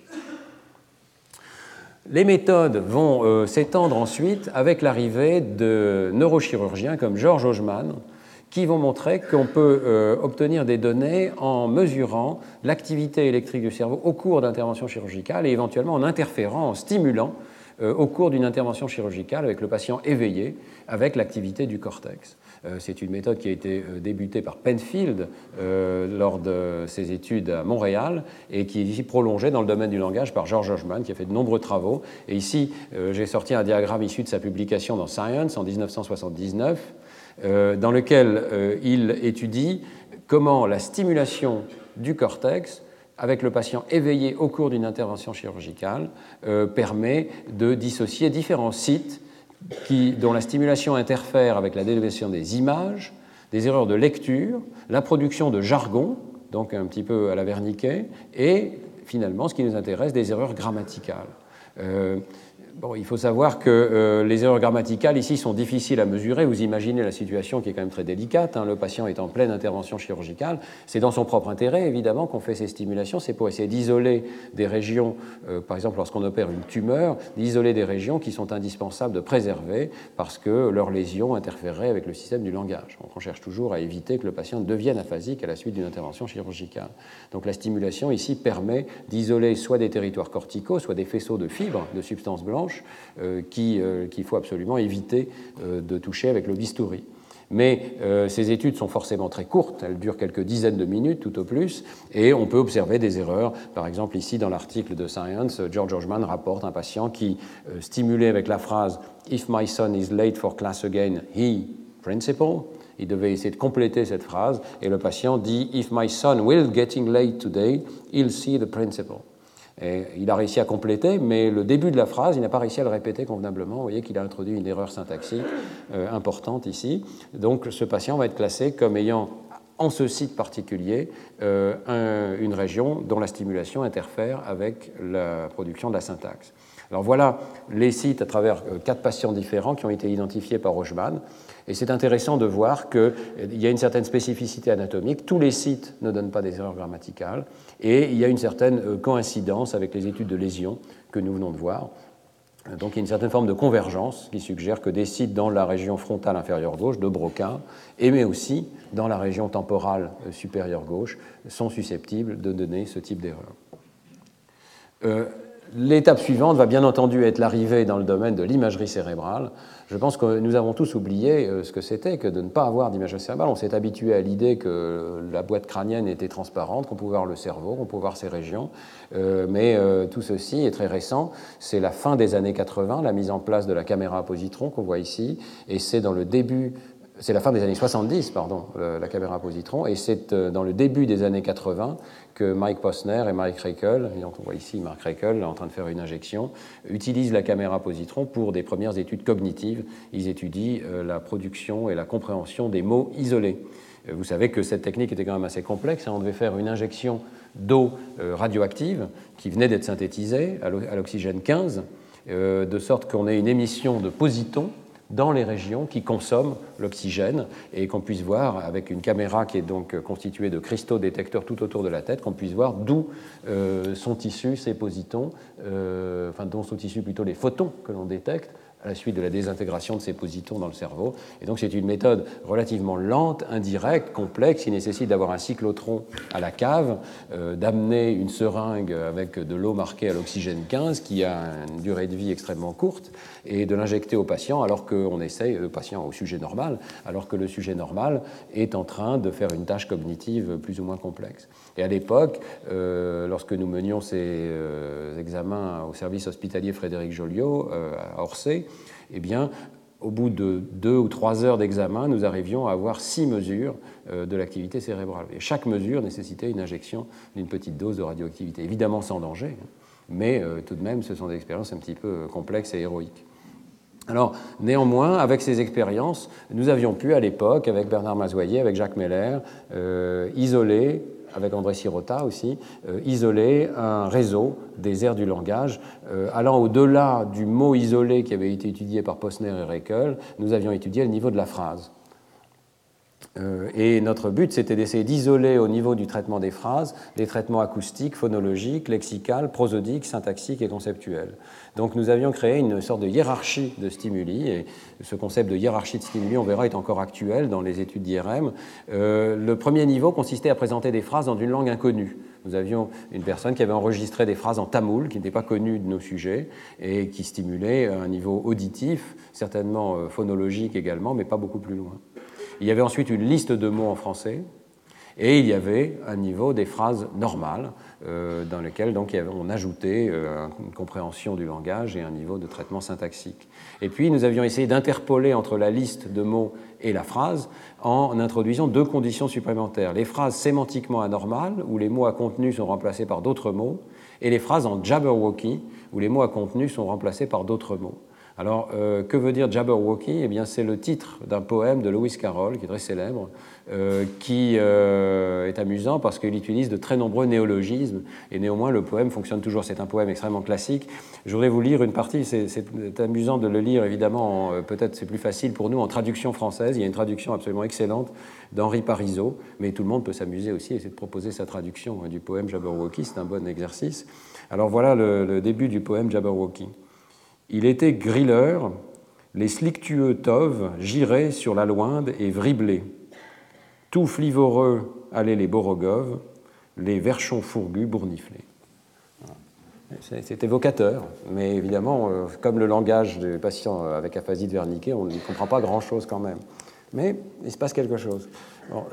Les méthodes vont euh, s'étendre ensuite avec l'arrivée de neurochirurgiens comme Georges Hogeman, qui vont montrer qu'on peut euh, obtenir des données en mesurant l'activité électrique du cerveau au cours d'interventions chirurgicales et éventuellement en interférant, en stimulant euh, au cours d'une intervention chirurgicale avec le patient éveillé avec l'activité du cortex. Euh, c'est une méthode qui a été débutée par Penfield lors de ses études à Montréal et qui est ici prolongée dans le domaine du langage par George Hoffman qui a fait de nombreux travaux. Et ici, j'ai sorti un diagramme issu de sa publication dans Science en 1979 euh, dans lequel euh, il étudie comment la stimulation du cortex avec le patient éveillé au cours d'une intervention chirurgicale euh, permet de dissocier différents sites dont la stimulation interfère avec la déviation des images, des erreurs de lecture, la production de jargon, donc un petit peu à la verniquet, et finalement, ce qui nous intéresse, des erreurs grammaticales il faut savoir que euh, les erreurs grammaticales ici sont difficiles à mesurer. Vous imaginez la situation qui est quand même très délicate. Hein. Le patient est en pleine intervention chirurgicale. C'est dans son propre intérêt, évidemment, qu'on fait ces stimulations. C'est pour essayer d'isoler des régions, euh, par exemple lorsqu'on opère une tumeur, d'isoler des régions qui sont indispensables de préserver parce que leur lésion interférerait avec le système du langage. Donc on cherche toujours à éviter que le patient devienne aphasique à la suite d'une intervention chirurgicale. Donc la stimulation ici permet d'isoler soit des territoires corticaux, soit des faisceaux de fibres, de substances blanches euh, euh, qu'il faut absolument éviter euh, de toucher avec le bistouri. Mais ces études sont forcément très courtes, elles durent quelques dizaines de minutes tout au plus, et on peut observer des erreurs. Par exemple, ici dans l'article de Science, George Orgeman rapporte un patient qui, stimulé avec la phrase If my son is late for class again, he, principal, il devait essayer de compléter cette phrase, et le patient dit If my son will getting late today, he'll see the principal il a réussi à compléter, mais le début de la phrase, il n'a pas réussi à le répéter convenablement. Vous voyez qu'il a introduit une erreur syntaxique euh, importante ici. Donc ce patient va être classé comme ayant en ce site particulier euh, une région dont la stimulation interfère avec la production de la syntaxe. Alors voilà les sites à travers euh, quatre patients différents qui ont été identifiés par Rochman. Et c'est intéressant de voir qu'il y a une certaine spécificité anatomique. Tous les sites ne donnent pas des erreurs grammaticales. Et il y a une certaine euh, coïncidence avec les études de lésions que nous venons de voir. Donc il y a une certaine forme de convergence qui suggère que des sites dans la région frontale inférieure gauche de Broca, et mais aussi dans la région temporale euh, supérieure gauche, sont susceptibles de donner ce type d'erreur. Euh, l'étape suivante va bien entendu être l'arrivée dans le domaine de l'imagerie cérébrale, je pense que nous avons tous oublié euh, ce que c'était que de ne pas avoir d'image cérébrale. On s'est habitué à l'idée que la boîte crânienne était transparente, qu'on pouvait voir le cerveau, qu'on pouvait voir ses régions. Euh, mais euh, tout ceci est très récent. C'est la fin des années 80, la mise en place de la caméra à positron qu'on voit ici, et c'est dans le début c'est la fin des années 70, pardon, la caméra positron, et c'est dans le début des années 80 que Mike Posner et Mike Reichel, on voit ici Mark Reichel en train de faire une injection, utilisent la caméra positron pour des premières études cognitives. Ils étudient euh, la production et la compréhension des mots isolés. Euh, vous savez que cette technique était quand même assez complexe. Hein. On devait faire une injection d'eau euh, radioactive qui venait d'être synthétisée à l'oxygène 15, de sorte qu'on ait une émission de positons dans les régions qui consomment l'oxygène et qu'on puisse voir avec une caméra qui est donc constituée de cristaux détecteurs tout autour de la tête, qu'on puisse voir d'où euh, sont issus ces positons, euh, enfin dont sont issus plutôt les photons que l'on détecte à la suite de la désintégration de ces positons dans le cerveau. Et donc c'est une méthode relativement lente, indirecte, complexe, qui nécessite d'avoir un cyclotron à la cave, euh, d'amener une seringue avec de l'eau marquée à l'oxygène 15, qui a une durée de vie extrêmement courte, et de l'injecter au patient alors qu'on essaye, le patient au sujet normal, alors que le sujet normal est en train de faire une tâche cognitive plus ou moins complexe. Et à l'époque, euh, lorsque nous menions ces euh, examens au service hospitalier Frédéric Joliot à Orsay, eh bien, au bout de deux ou trois heures d'examen, nous arrivions à avoir six mesures euh, de l'activité cérébrale. Et chaque mesure nécessitait une injection d'une petite dose de radioactivité. Évidemment sans danger, hein, mais euh, tout de même, ce sont des expériences un petit peu euh, complexes et héroïques. Alors, néanmoins, avec ces expériences, nous avions pu, à l'époque, avec Bernard Mazoyer, avec Jacques Meller, isoler avec André Sirota aussi, euh, isoler un réseau des aires du langage. Euh, allant au-delà du mot isolé qui avait été étudié par Posner et Reckel, nous avions étudié le niveau de la phrase. Euh, et notre but, c'était d'essayer d'isoler au niveau du traitement des phrases des traitements acoustiques, phonologiques, lexicales, prosodiques, syntaxiques et conceptuels. Donc nous avions créé une sorte de hiérarchie de stimuli, et ce concept de hiérarchie de stimuli, on verra, est encore actuel dans les études d'IRM. Euh, le premier niveau consistait à présenter des phrases dans une langue inconnue. Nous avions une personne qui avait enregistré des phrases en tamoul, qui n'était pas connue de nos sujets, et qui stimulait un niveau auditif, certainement euh, phonologique également, mais pas beaucoup plus loin. Il y avait ensuite une liste de mots en français, et il y avait un niveau des phrases normales, euh, dans lequel donc, on ajoutait euh, une compréhension du langage et un niveau de traitement syntaxique. Et puis nous avions essayé d'interpoler entre la liste de mots et la phrase en introduisant deux conditions supplémentaires. Les phrases sémantiquement anormales, où les mots à contenu sont remplacés par d'autres mots, et les phrases en jabberwocky, où les mots à contenu sont remplacés par d'autres mots. Alors, euh, que veut dire Jabberwocky? Eh bien, c'est le titre d'un poème de Lewis Carroll, qui est très célèbre, euh, qui euh, est amusant parce qu'il utilise de très nombreux néologismes, et néanmoins, le poème fonctionne toujours. C'est un poème extrêmement classique. Je voudrais vous lire une partie, c'est amusant de le lire, évidemment, peut-être c'est plus facile pour nous en traduction française. Il y a une traduction absolument excellente d'Henri Parisot, mais tout le monde peut s'amuser aussi et essayer de proposer sa traduction du poème Jabberwocky, c'est un bon exercice. Alors voilà le début du poème Jabberwocky. Il était grilleur, les slictueux toves giraient sur la loinde et vriblaient. Tout flivoreux allaient les borogoves, les verchons fourgus bourniflaient. C'est évocateur, mais évidemment, euh, comme le langage des patients avec aphasie de Wernicke, on ne comprend pas grand-chose quand même. Mais il se passe quelque chose.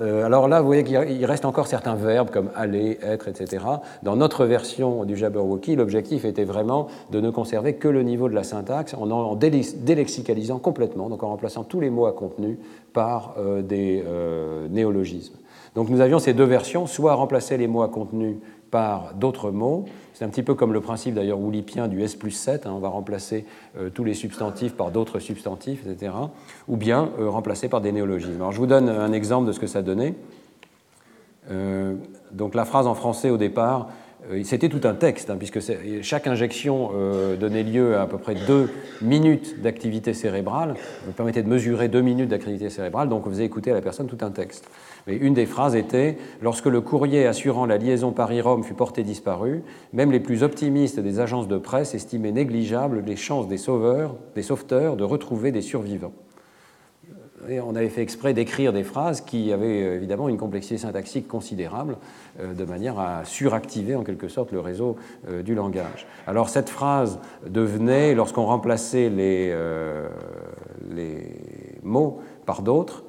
Euh, alors là, vous voyez qu'il reste encore certains verbes comme aller, être, etc. Dans notre version du Jabberwocky, l'objectif était vraiment de ne conserver que le niveau de la syntaxe en délexicalisant complètement, donc en remplaçant tous les mots à contenu par euh, des euh, néologismes. Donc nous avions ces deux versions, soit remplacer les mots à contenu par d'autres mots. C'est un petit peu comme le principe d'ailleurs oulipien du S plus 7, hein, on va remplacer euh, tous les substantifs par d'autres substantifs, etc. Ou bien euh, remplacer par des néologismes. Alors je vous donne un exemple de ce que ça donnait. Euh, donc la phrase en français au départ, c'était tout un texte, hein, puisque chaque injection donnait lieu à à peu près deux minutes d'activité cérébrale, vous permettait de mesurer deux minutes d'activité cérébrale, donc vous faisait écouter à la personne tout un texte. Mais une des phrases était Lorsque le courrier assurant la liaison Paris-Rome fut porté disparu, même les plus optimistes des agences de presse estimaient négligeables les chances des sauveurs, sauveteurs de retrouver des survivants. On avait fait exprès d'écrire des phrases qui avaient euh, évidemment une complexité syntaxique considérable, euh, de manière à suractiver en quelque sorte le réseau euh, du langage. Alors cette phrase devenait, lorsqu'on remplaçait les mots par d'autres,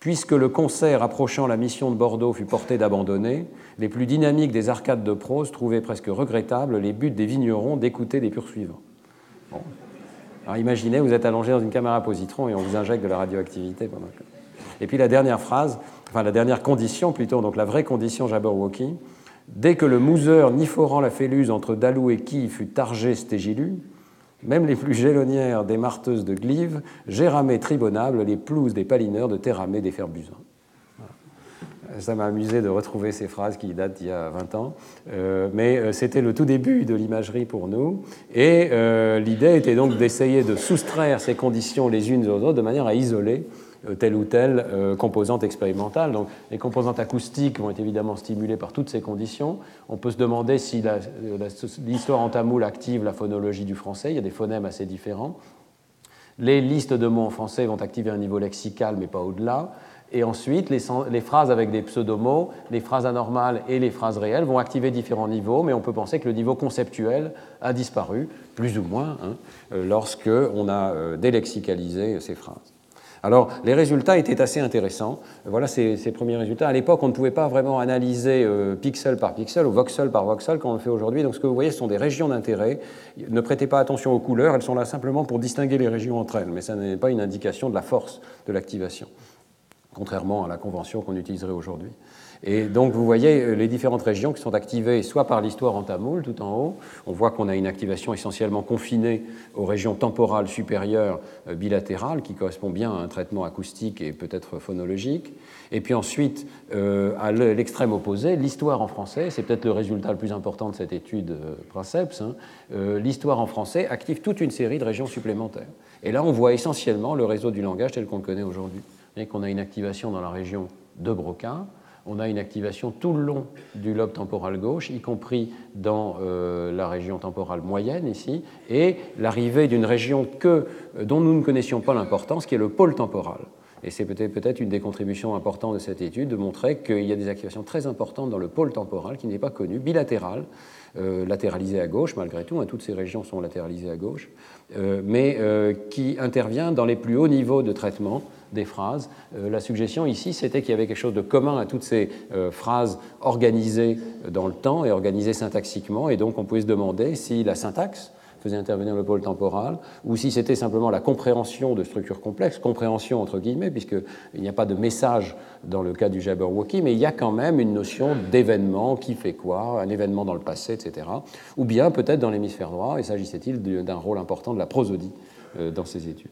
Puisque le concert approchant la mission de Bordeaux fut porté d'abandonner, les plus dynamiques des arcades de prose trouvaient presque regrettable les buts des vignerons d'écouter des poursuivants. Imaginez, vous êtes allongé dans une caméra positron et on vous injecte de la radioactivité. Pendant... Et puis la dernière phrase, enfin la dernière condition plutôt, donc la vraie condition Jabberwocky, dès que le mouseur niforant la féluse entre Dalou et qui fut targé stégilu, même les plus gélonnières des marteuses de Glive, Géramé tribonable, les plouses des palineurs de Terramé des Ferbusins. Ça m'a amusé de retrouver ces phrases qui datent d'il y a 20 ans, euh, mais euh, c'était le tout début de l'imagerie pour nous, et euh, l'idée était donc d'essayer de soustraire ces conditions les unes aux autres de manière à isoler telle ou telle euh, composante expérimentale. Donc, les composantes acoustiques vont être évidemment stimulées par toutes ces conditions. On peut se demander si l'histoire en tamoul active la phonologie du français. Il y a des phonèmes assez différents. Les listes de mots en français vont activer un niveau lexical, mais pas au-delà. Et ensuite, les, phrases avec des pseudomots, les phrases anormales et les phrases réelles vont activer différents niveaux, mais on peut penser que le niveau conceptuel a disparu, plus ou moins, hein, euh, lorsque on a euh, délexicalisé ces phrases. Alors, les résultats étaient assez intéressants. Voilà ces, premiers résultats. À l'époque, on ne pouvait pas vraiment analyser euh, pixel par pixel ou voxel par voxel comme on le fait aujourd'hui. Donc, ce que vous voyez, ce sont des régions d'intérêt. Ne prêtez pas attention aux couleurs, elles sont là simplement pour distinguer les régions entre elles, mais ça n'est pas une indication de la force de l'activation contrairement à la convention qu'on utiliserait aujourd'hui. Et donc vous voyez euh, les différentes régions qui sont activées soit par l'histoire en tamoul tout en haut, on voit qu'on a une activation essentiellement confinée aux régions temporales supérieures euh, bilatérales qui correspond bien à un traitement acoustique et peut-être phonologique. Et puis ensuite, euh, à l'extrême opposé, l'histoire en français, c'est peut-être le résultat le plus important de cette étude Princeps, hein, l'histoire en français active toute une série de régions supplémentaires. Et là on voit essentiellement le réseau du langage tel qu'on le connaît aujourd'hui qu'on a une activation dans la région de Broca, on a une activation tout le long du lobe temporal gauche, y compris dans euh, la région temporale moyenne ici, et l'arrivée d'une région que, dont nous ne connaissions pas l'importance, qui est le pôle temporal. Et c'est peut-être une des contributions importantes de cette étude de montrer qu'il y a des activations très importantes dans le pôle temporal qui n'est pas connu, bilatéral, euh, latéralisé à gauche malgré tout, hein, toutes ces régions sont latéralisées à gauche, euh, mais qui intervient dans les plus hauts niveaux de traitement des phrases. Euh, la suggestion ici, c'était qu'il y avait quelque chose de commun à toutes ces euh, phrases organisées dans le temps et organisées syntaxiquement, et donc on pouvait se demander si la syntaxe faisait intervenir le pôle temporal, ou si c'était simplement la compréhension de structures complexes, compréhension entre guillemets, puisqu'il n'y a pas de message dans le cas du Jabberwocky, mais il y a quand même une notion d'événement, qui fait quoi, un événement dans le passé, etc. Ou bien peut-être dans l'hémisphère droit, et s'agissait-il d'un rôle important de la prosodie euh, dans ces études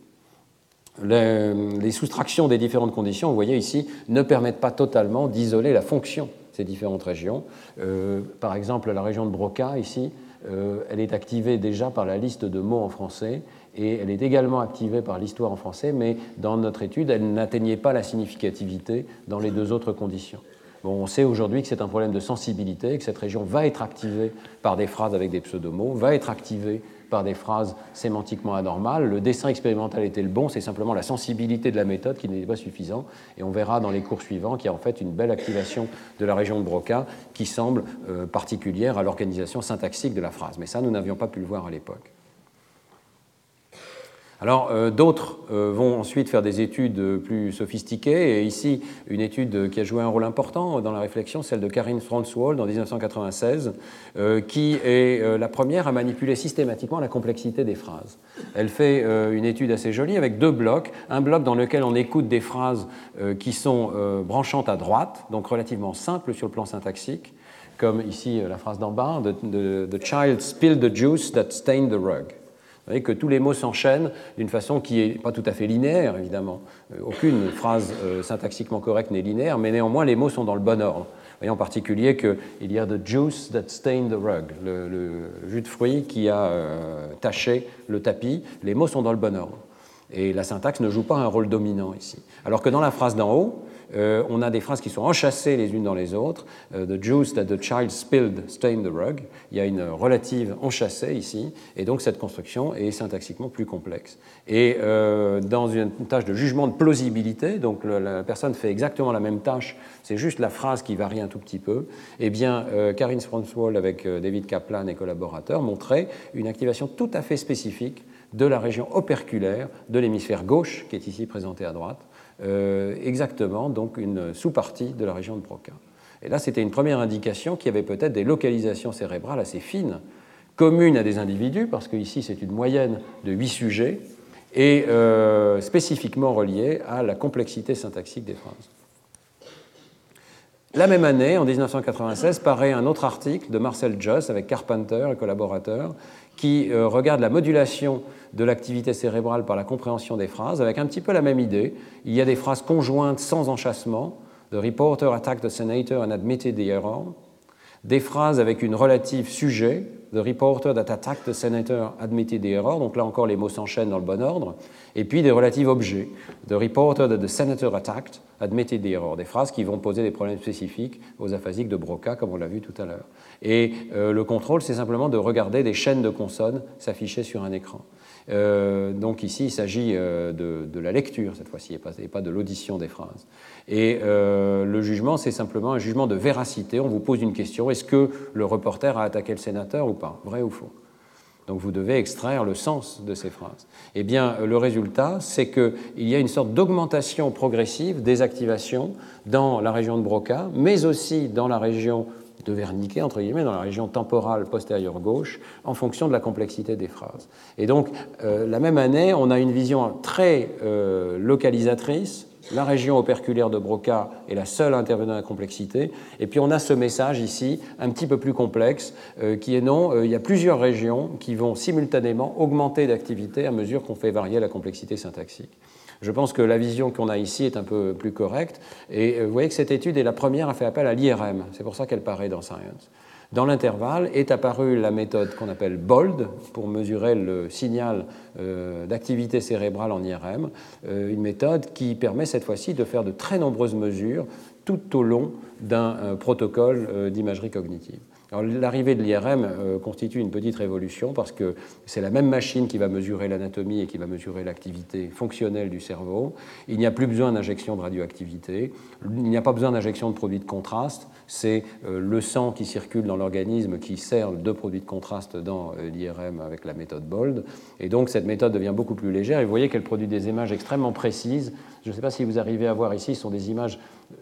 les, soustractions des différentes conditions, vous voyez ici, ne permettent pas totalement d'isoler la fonction ces différentes régions. Euh, par exemple, la région de Broca, ici, euh, elle est activée déjà par la liste de mots en français et elle est également activée par l'histoire en français, mais dans notre étude, elle n'atteignait pas la significativité dans les deux autres conditions. Bon, on sait aujourd'hui que c'est un problème de sensibilité, que cette région va être activée par des phrases avec des pseudomots, va être activée par des phrases sémantiquement anormales. Le dessin expérimental était le bon, c'est simplement la sensibilité de la méthode qui n'était pas suffisante. Et on verra dans les cours suivants qu'il y a en fait une belle activation de la région de Broca qui semble euh, particulière à l'organisation syntaxique de la phrase. Mais ça, nous n'avions pas pu le voir à l'époque. Alors euh, d'autres euh, vont ensuite faire des études plus sophistiquées, et ici une étude qui a joué un rôle important dans la réflexion, celle de Karine Franzwald en 1996, euh, qui est la première à manipuler systématiquement la complexité des phrases. Elle fait une étude assez jolie avec deux blocs, un bloc dans lequel on écoute des phrases qui sont branchantes à droite, donc relativement simples sur le plan syntaxique, comme ici la phrase d'en bas, the child spilled the juice that stained the rug voyez que tous les mots s'enchaînent d'une façon qui n'est pas tout à fait linéaire, évidemment. Euh, aucune phrase euh, syntaxiquement correcte n'est linéaire, mais néanmoins, les mots sont dans le bon ordre. Voyez en particulier qu'il y a the juice that stained the rug, le, jus de fruit qui a euh, taché le tapis. Les mots sont dans le bon ordre. Et la syntaxe ne joue pas un rôle dominant ici. Alors que dans la phrase d'en haut, euh, on a des phrases qui sont enchâssées les unes dans les autres. Euh, the juice that the child spilled stained the rug. Il y a une relative enchâssée ici, et donc cette construction est syntaxiquement plus complexe. Et euh, dans une tâche de jugement de plausibilité, donc la personne fait exactement la même tâche, c'est juste la phrase qui varie un tout petit peu, eh bien, Karine Spranswall avec David Kaplan et collaborateurs montrait une activation tout à fait spécifique de la région operculaire de l'hémisphère gauche, qui est ici présentée à droite, euh, exactement donc une sous-partie de la région de Broca. Et là, c'était une première indication qu'il y avait peut-être des localisations cérébrales assez fines, communes à des individus, parce qu'ici c'est une moyenne de 8 sujets, et euh, spécifiquement reliées à la complexité syntaxique des phrases. La même année, en 1996, paraît un autre article de Marcel Joss avec Carpenter et collaborateurs qui euh, regarde la modulation de l'activité cérébrale par la compréhension des phrases, avec un petit peu la même idée. Il y a des phrases conjointes sans enchâssement. The reporter attacked the senator and admitted the error. Des phrases avec une relative sujet, The reporter that attacked the senator admitted the error. Donc là encore, les mots s'enchaînent dans le bon ordre. Et puis des relatifs objets. The reporter that the senator attacked admitted the error. Des phrases qui vont poser des problèmes spécifiques aux aphasiques de Broca, comme on l'a vu tout à l'heure. Et euh, le contrôle, c'est simplement de regarder des chaînes de consonnes s'afficher sur un écran. Euh, donc ici, il s'agit euh, de, la lecture cette fois-ci, et pas, de l'audition des phrases. Et euh, le jugement, c'est simplement un jugement de véracité. On vous pose une question est-ce que le reporter a attaqué le sénateur ou pas? Vrai ou faux? Donc vous devez extraire le sens de ces phrases. Eh bien, le résultat, c'est qu'il y a une sorte d'augmentation progressive des activations dans la région de Broca, mais aussi dans la région de Wernicke, entre guillemets, dans la région temporale postérieure gauche, en fonction de la complexité des phrases. Et donc, euh, la même année, on a une vision très euh, localisatrice. La région operculaire de Broca est la seule intervenant à la complexité. Et puis on a ce message ici, un petit peu plus complexe, euh, qui est non, il y a plusieurs régions qui vont simultanément augmenter d'activité à mesure qu'on fait varier la complexité syntaxique. Je pense que la vision qu'on a ici est un peu plus correcte. Et euh, vous voyez que cette étude est la première à faire appel à l'IRM. C'est pour ça qu'elle paraît dans Science. Dans l'intervalle est apparue la méthode qu'on appelle BOLD pour mesurer le signal euh, d'activité cérébrale en IRM, euh, une méthode qui permet cette fois-ci de faire de très nombreuses mesures tout au long d'un protocole d'imagerie cognitive. L'arrivée de l'IRM euh, constitue une petite révolution parce que c'est la même machine qui va mesurer l'anatomie et qui va mesurer l'activité fonctionnelle du cerveau. Il n'y a plus besoin d'injection de radioactivité, il n'y a pas besoin d'injection de produits de contraste, c'est euh, le sang qui circule dans l'organisme qui sert de produits de contraste dans euh, l'IRM avec la méthode BOLD. Et donc cette méthode devient beaucoup plus légère et vous voyez qu'elle produit des images extrêmement précises. Je ne sais pas si vous arrivez à voir ici, ce sont des images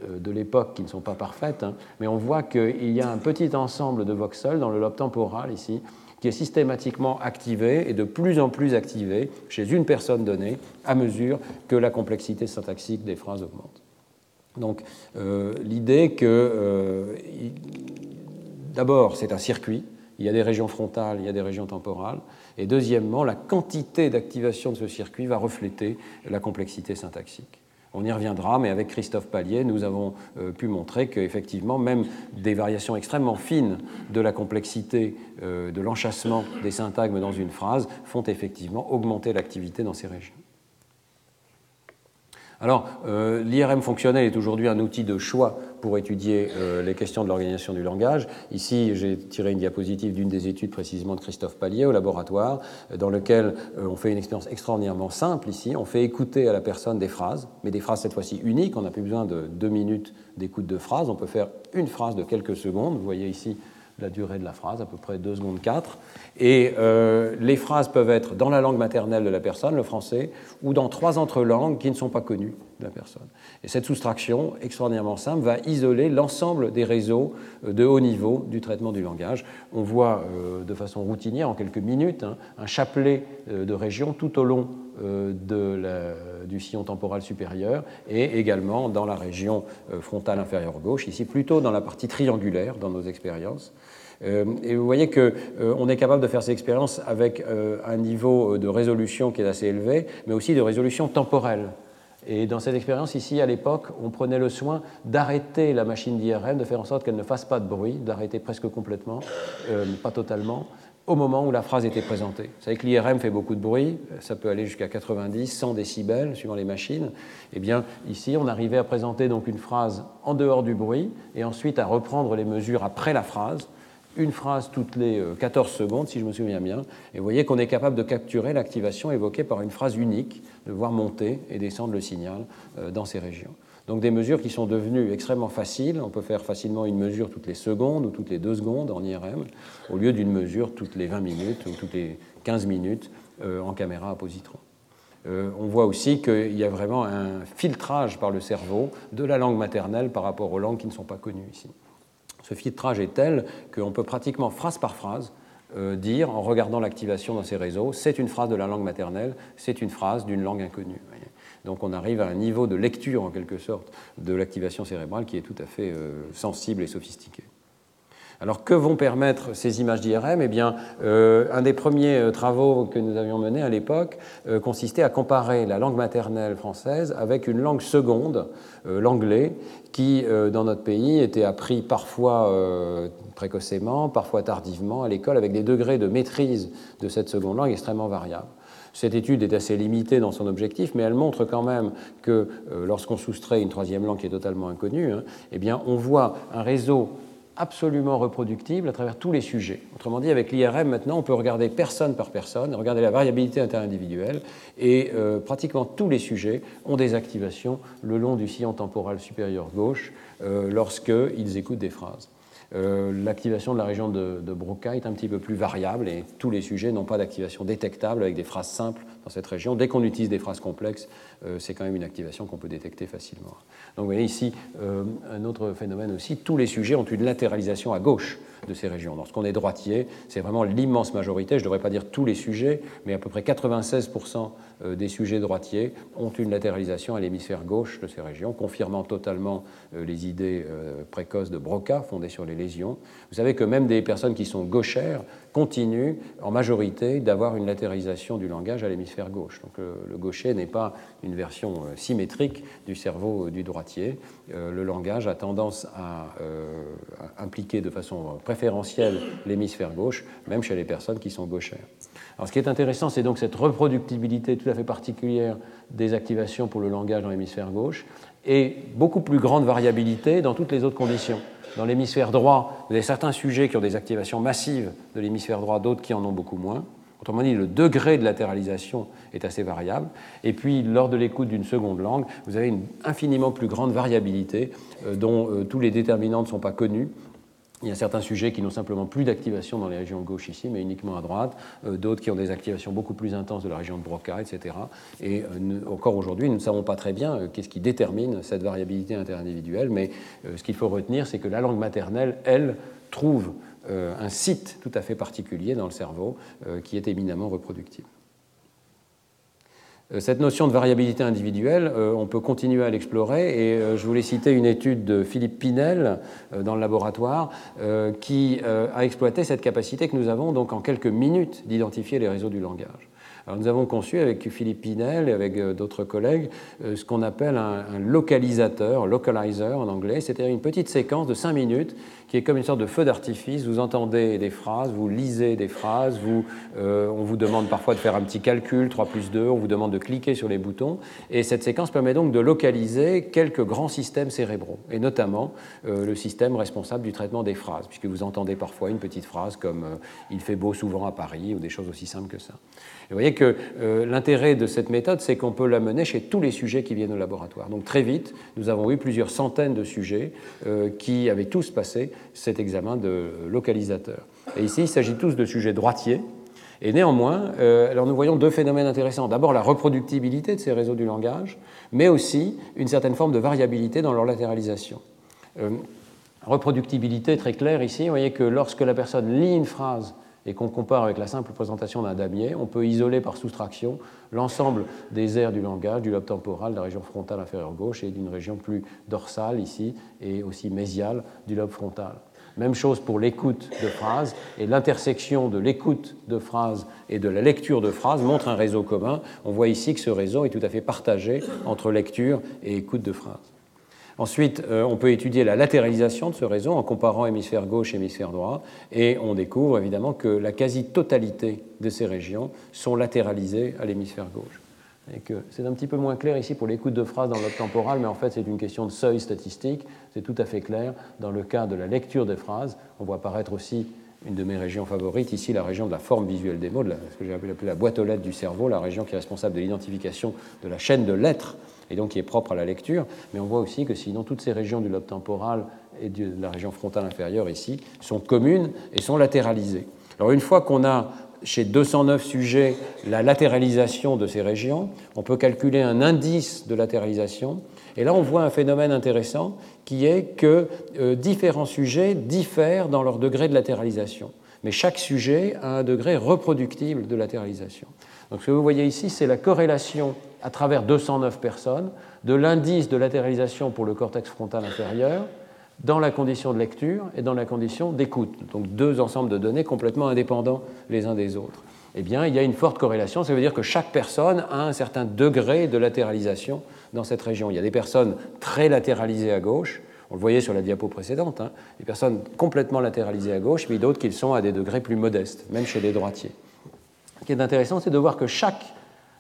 de l'époque qui ne sont pas parfaites, hein, mais on voit qu'il y a un petit ensemble de voxels dans le lobe temporal ici qui est systématiquement activé et de plus en plus activé chez une personne donnée à mesure que la complexité syntaxique des phrases augmente. Donc euh, l'idée que euh, d'abord c'est un circuit, il y a des régions frontales, il y a des régions temporales, et deuxièmement la quantité d'activation de ce circuit va refléter la complexité syntaxique. On y reviendra, mais avec Christophe Pallier, nous avons euh, pu montrer qu'effectivement, même des variations extrêmement fines de la complexité euh, de l'enchassement des syntagmes dans une phrase font effectivement augmenter l'activité dans ces régions. Alors, euh, l'IRM fonctionnel est aujourd'hui un outil de choix pour étudier euh, les questions de l'organisation du langage. Ici, j'ai tiré une diapositive d'une des études précisément de Christophe Pallier au laboratoire, euh, dans lequel on fait une expérience extraordinairement simple ici. On fait écouter à la personne des phrases, mais des phrases cette fois-ci uniques. On n'a plus besoin de deux minutes d'écoute de phrases. On peut faire une phrase de quelques secondes. Vous voyez ici la durée de la phrase, à peu près 2 secondes 4. Et euh, les phrases peuvent être dans la langue maternelle de la personne, le français, ou dans trois autres langues qui ne sont pas connues de la personne. Et cette soustraction, extraordinairement simple, va isoler l'ensemble des réseaux euh, de haut niveau du traitement du langage. On voit euh, de façon routinière, en quelques minutes, hein, un chapelet de régions tout au long de du sillon temporal supérieur et également dans la région frontale inférieure gauche, ici plutôt dans la partie triangulaire dans nos expériences. Euh, et vous voyez qu'on euh, est capable de faire ces expériences avec euh, un niveau de résolution qui est assez élevé, mais aussi de résolution temporelle. Et dans cette expérience ici, à l'époque, on prenait le soin d'arrêter la machine d'IRM, de faire en sorte qu'elle ne fasse pas de bruit, d'arrêter presque complètement, pas totalement, au moment où la phrase était présentée. Vous savez que l'IRM fait beaucoup de bruit, ça peut aller jusqu'à 90, 100 décibels suivant les machines. Eh bien, ici, on arrivait à présenter donc une phrase en dehors du bruit et ensuite à reprendre les mesures après la phrase une phrase toutes les 14 euh, secondes, si je me souviens bien. Et vous voyez qu'on est capable de capturer l'activation évoquée par une phrase unique, de voir monter et descendre le signal euh, dans ces régions. Donc des mesures qui sont devenues extrêmement faciles. On peut faire facilement une mesure toutes les secondes ou toutes les deux secondes en IRM, au lieu d'une mesure toutes les 20 minutes ou toutes les 15 minutes euh, en caméra à positron. on voit aussi qu'il y a vraiment un filtrage par le cerveau de la langue maternelle par rapport aux langues qui ne sont pas connues ici. Ce filtrage est tel qu'on peut pratiquement phrase par phrase euh, dire, en regardant l'activation dans ces réseaux, c'est une phrase de la langue maternelle, c'est une phrase d'une langue inconnue. Donc on arrive à un niveau de lecture, en quelque sorte, de l'activation cérébrale qui est tout à fait euh, sensible et sophistiqué. Alors que vont permettre ces images d'IRM Eh bien, euh, un des premiers euh, travaux que nous avions menés à l'époque euh, consistait à comparer la langue maternelle française avec une langue seconde, l'anglais, qui dans notre pays était appris parfois précocement, parfois tardivement à l'école, avec des degrés de maîtrise de cette seconde langue extrêmement variables. Cette étude est assez limitée dans son objectif, mais elle montre quand même que lorsqu'on soustrait une troisième langue qui est totalement inconnue, hein, eh bien, on voit un réseau absolument reproductible à travers tous les sujets. Autrement dit, avec l'IRM, maintenant, on peut regarder personne par personne, regarder la variabilité interindividuelle, et euh, pratiquement tous les sujets ont des activations le long du sillon temporal supérieur gauche euh, lorsqu'ils écoutent des phrases. Euh, l'activation de la région de, de, Broca est un petit peu plus variable et tous les sujets n'ont pas d'activation détectable avec des phrases simples dans cette région. Dès qu'on utilise des phrases complexes, euh, c'est quand même une activation qu'on peut détecter facilement. Donc vous voyez ici euh, un autre phénomène aussi, tous les sujets ont une latéralisation à gauche de ces régions. Lorsqu'on est droitier, c'est vraiment l'immense majorité, je ne devrais pas dire tous les sujets, mais à peu près 96% euh, des sujets droitiers ont une latéralisation à l'hémisphère gauche de ces régions, confirmant totalement les idées précoces de Broca fondées sur les lésions. Vous savez que même des personnes qui sont gauchères continuent en majorité d'avoir une latéralisation du langage à l'hémisphère gauche. Donc le, gaucher n'est pas une version symétrique du cerveau du droitier. Le langage a tendance à, impliquer de façon préférentielle l'hémisphère gauche, même chez les personnes qui sont gauchères. Alors ce qui est intéressant, c'est donc cette reproductibilité tout à fait particulière des activations pour le langage dans l'hémisphère gauche et beaucoup plus grande variabilité dans toutes les autres conditions. Dans l'hémisphère droit, vous avez certains sujets qui ont des activations massives de l'hémisphère droit, d'autres qui en ont beaucoup moins. Autrement dit, le degré de latéralisation est assez variable. Et puis, lors de l'écoute d'une seconde langue, vous avez une infiniment plus grande variabilité euh, dont euh, tous les déterminants ne sont pas connus il y a certains sujets qui n'ont simplement plus d'activation dans les régions gauche ici, mais uniquement à droite, euh, d'autres qui ont des activations beaucoup plus intenses de la région de Broca, etc. Et euh, encore aujourd'hui, nous ne savons pas très bien euh, qu'est-ce qui détermine cette variabilité interindividuelle, mais ce qu'il faut retenir, c'est que la langue maternelle, elle, trouve un site tout à fait particulier dans le cerveau qui est éminemment reproductible. Euh, cette notion de variabilité individuelle, euh, on peut continuer à l'explorer et euh, je voulais citer une étude de Philippe Pinel dans le laboratoire qui a exploité cette capacité que nous avons donc en quelques minutes d'identifier les réseaux du langage. Nous avons conçu avec Philippe Pinel et avec d'autres collègues ce qu'on appelle un, localisateur, localizer en anglais, c'est-à-dire une petite séquence de 5 minutes qui est comme une sorte de feu d'artifice. Vous entendez des phrases, vous lisez des phrases, vous, euh, on vous demande parfois de faire un petit calcul, 3 plus 2, on vous demande de cliquer sur les boutons. Et cette séquence permet donc de localiser quelques grands systèmes cérébraux, et notamment euh, le système responsable du traitement des phrases, puisque vous entendez parfois une petite phrase comme euh, Il fait beau souvent à Paris, ou des choses aussi simples que ça. Et vous voyez que l'intérêt de cette méthode, c'est qu'on peut la mener chez tous les sujets qui viennent au laboratoire. Donc très vite, nous avons eu plusieurs centaines de sujets qui avaient tous passé cet examen de localisateur. Et ici, il s'agit tous de sujets droitiers. Et néanmoins, euh, alors nous voyons deux phénomènes intéressants. D'abord, la reproductibilité de ces réseaux du langage, mais aussi une certaine forme de variabilité dans leur latéralisation. Euh, reproductibilité très claire ici. Vous voyez que lorsque la personne lit une phrase et qu'on compare avec la simple présentation d'un damier, on peut isoler par soustraction l'ensemble des aires du langage, du lobe temporal, de la région frontale inférieure gauche et d'une région plus dorsale ici et aussi mésiale du lobe frontal. Même chose pour l'écoute de phrases, et l'intersection de l'écoute de phrases et de la lecture de phrases montre un réseau commun. On voit ici que ce réseau est tout à fait partagé entre lecture et écoute de phrases. Ensuite, euh, on peut étudier la latéralisation de ce réseau en comparant hémisphère gauche et hémisphère droit, et on découvre évidemment que la quasi-totalité de ces régions sont latéralisées à l'hémisphère gauche. C'est un petit peu moins clair ici pour l'écoute de phrases dans l'autre temporal, mais en fait c'est une question de seuil statistique. C'est tout à fait clair dans le cas de la lecture des phrases. On voit apparaître aussi une de mes régions favorites, ici la région de la forme visuelle des mots, ce que j'ai appelé la boîte aux lettres du cerveau, la région qui est responsable de l'identification de la chaîne de lettres et donc qui est propre à la lecture. Mais on voit aussi que sinon toutes ces régions du lobe temporal et de la région frontale inférieure ici sont communes et sont latéralisées. Alors une fois qu'on a chez 209 sujets la latéralisation de ces régions, on peut calculer un indice de latéralisation. Et là, on voit un phénomène intéressant qui est que euh, différents sujets diffèrent dans leur degré de latéralisation. Mais chaque sujet a un degré reproductible de latéralisation. Donc ce que vous voyez ici, c'est la corrélation à travers 209 personnes de l'indice de latéralisation pour le cortex frontal inférieur dans la condition de lecture et dans la condition d'écoute. Donc deux ensembles de données complètement indépendants les uns des autres. Eh bien, il y a une forte corrélation. Ça veut dire que chaque personne a un certain degré de latéralisation dans cette région. Il y a des personnes très latéralisées à gauche, on le voyait sur la diapo précédente, hein, des personnes complètement latéralisées à gauche, mais d'autres qui sont à des degrés plus modestes, même chez les droitiers. Ce qui est intéressant, c'est de voir que chaque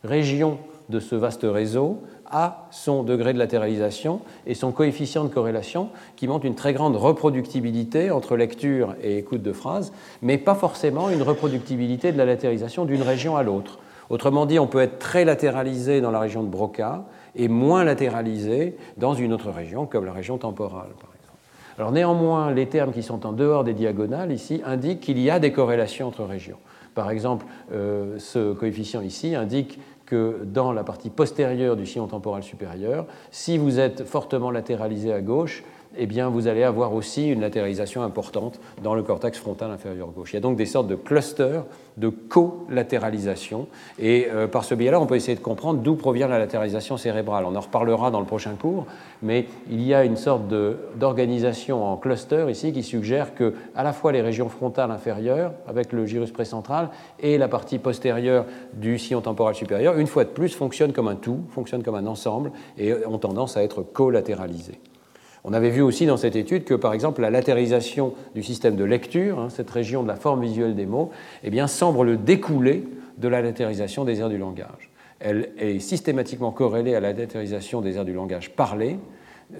région de ce vaste réseau a son degré de latéralisation et son coefficient de corrélation qui montre une très grande reproductibilité entre lecture et écoute de phrases, mais pas forcément une reproductibilité de la latéralisation d'une région à l'autre. Autrement dit, on peut être très latéralisé dans la région de Broca et moins latéralisé dans une autre région, comme la région temporale, par exemple. Alors néanmoins, les termes qui sont en dehors des diagonales ici indiquent qu'il y a des corrélations entre régions. Par exemple, euh, ce coefficient ici indique que dans la partie postérieure du sillon temporal supérieur, si vous êtes fortement latéralisé à gauche, eh bien, vous allez avoir aussi une latéralisation importante dans le cortex frontal inférieur gauche. Il y a donc des sortes de clusters de colatéralisation. Et euh, par ce biais-là, on peut essayer de comprendre d'où provient la latéralisation cérébrale. On en reparlera dans le prochain cours, mais il y a une sorte d'organisation en cluster ici qui suggère que à la fois les régions frontales inférieures, avec le gyrus précentral, et la partie postérieure du sillon temporal supérieur, une fois de plus, fonctionnent comme un tout, fonctionnent comme un ensemble et ont tendance à être colatéralisées. On avait vu aussi dans cette étude que, par exemple, la latéralisation du système de lecture, hein, cette région de la forme visuelle des mots, eh bien, semble le découler de la latéralisation des aires du langage. Elle est systématiquement corrélée à la latéralisation des aires du langage parlé.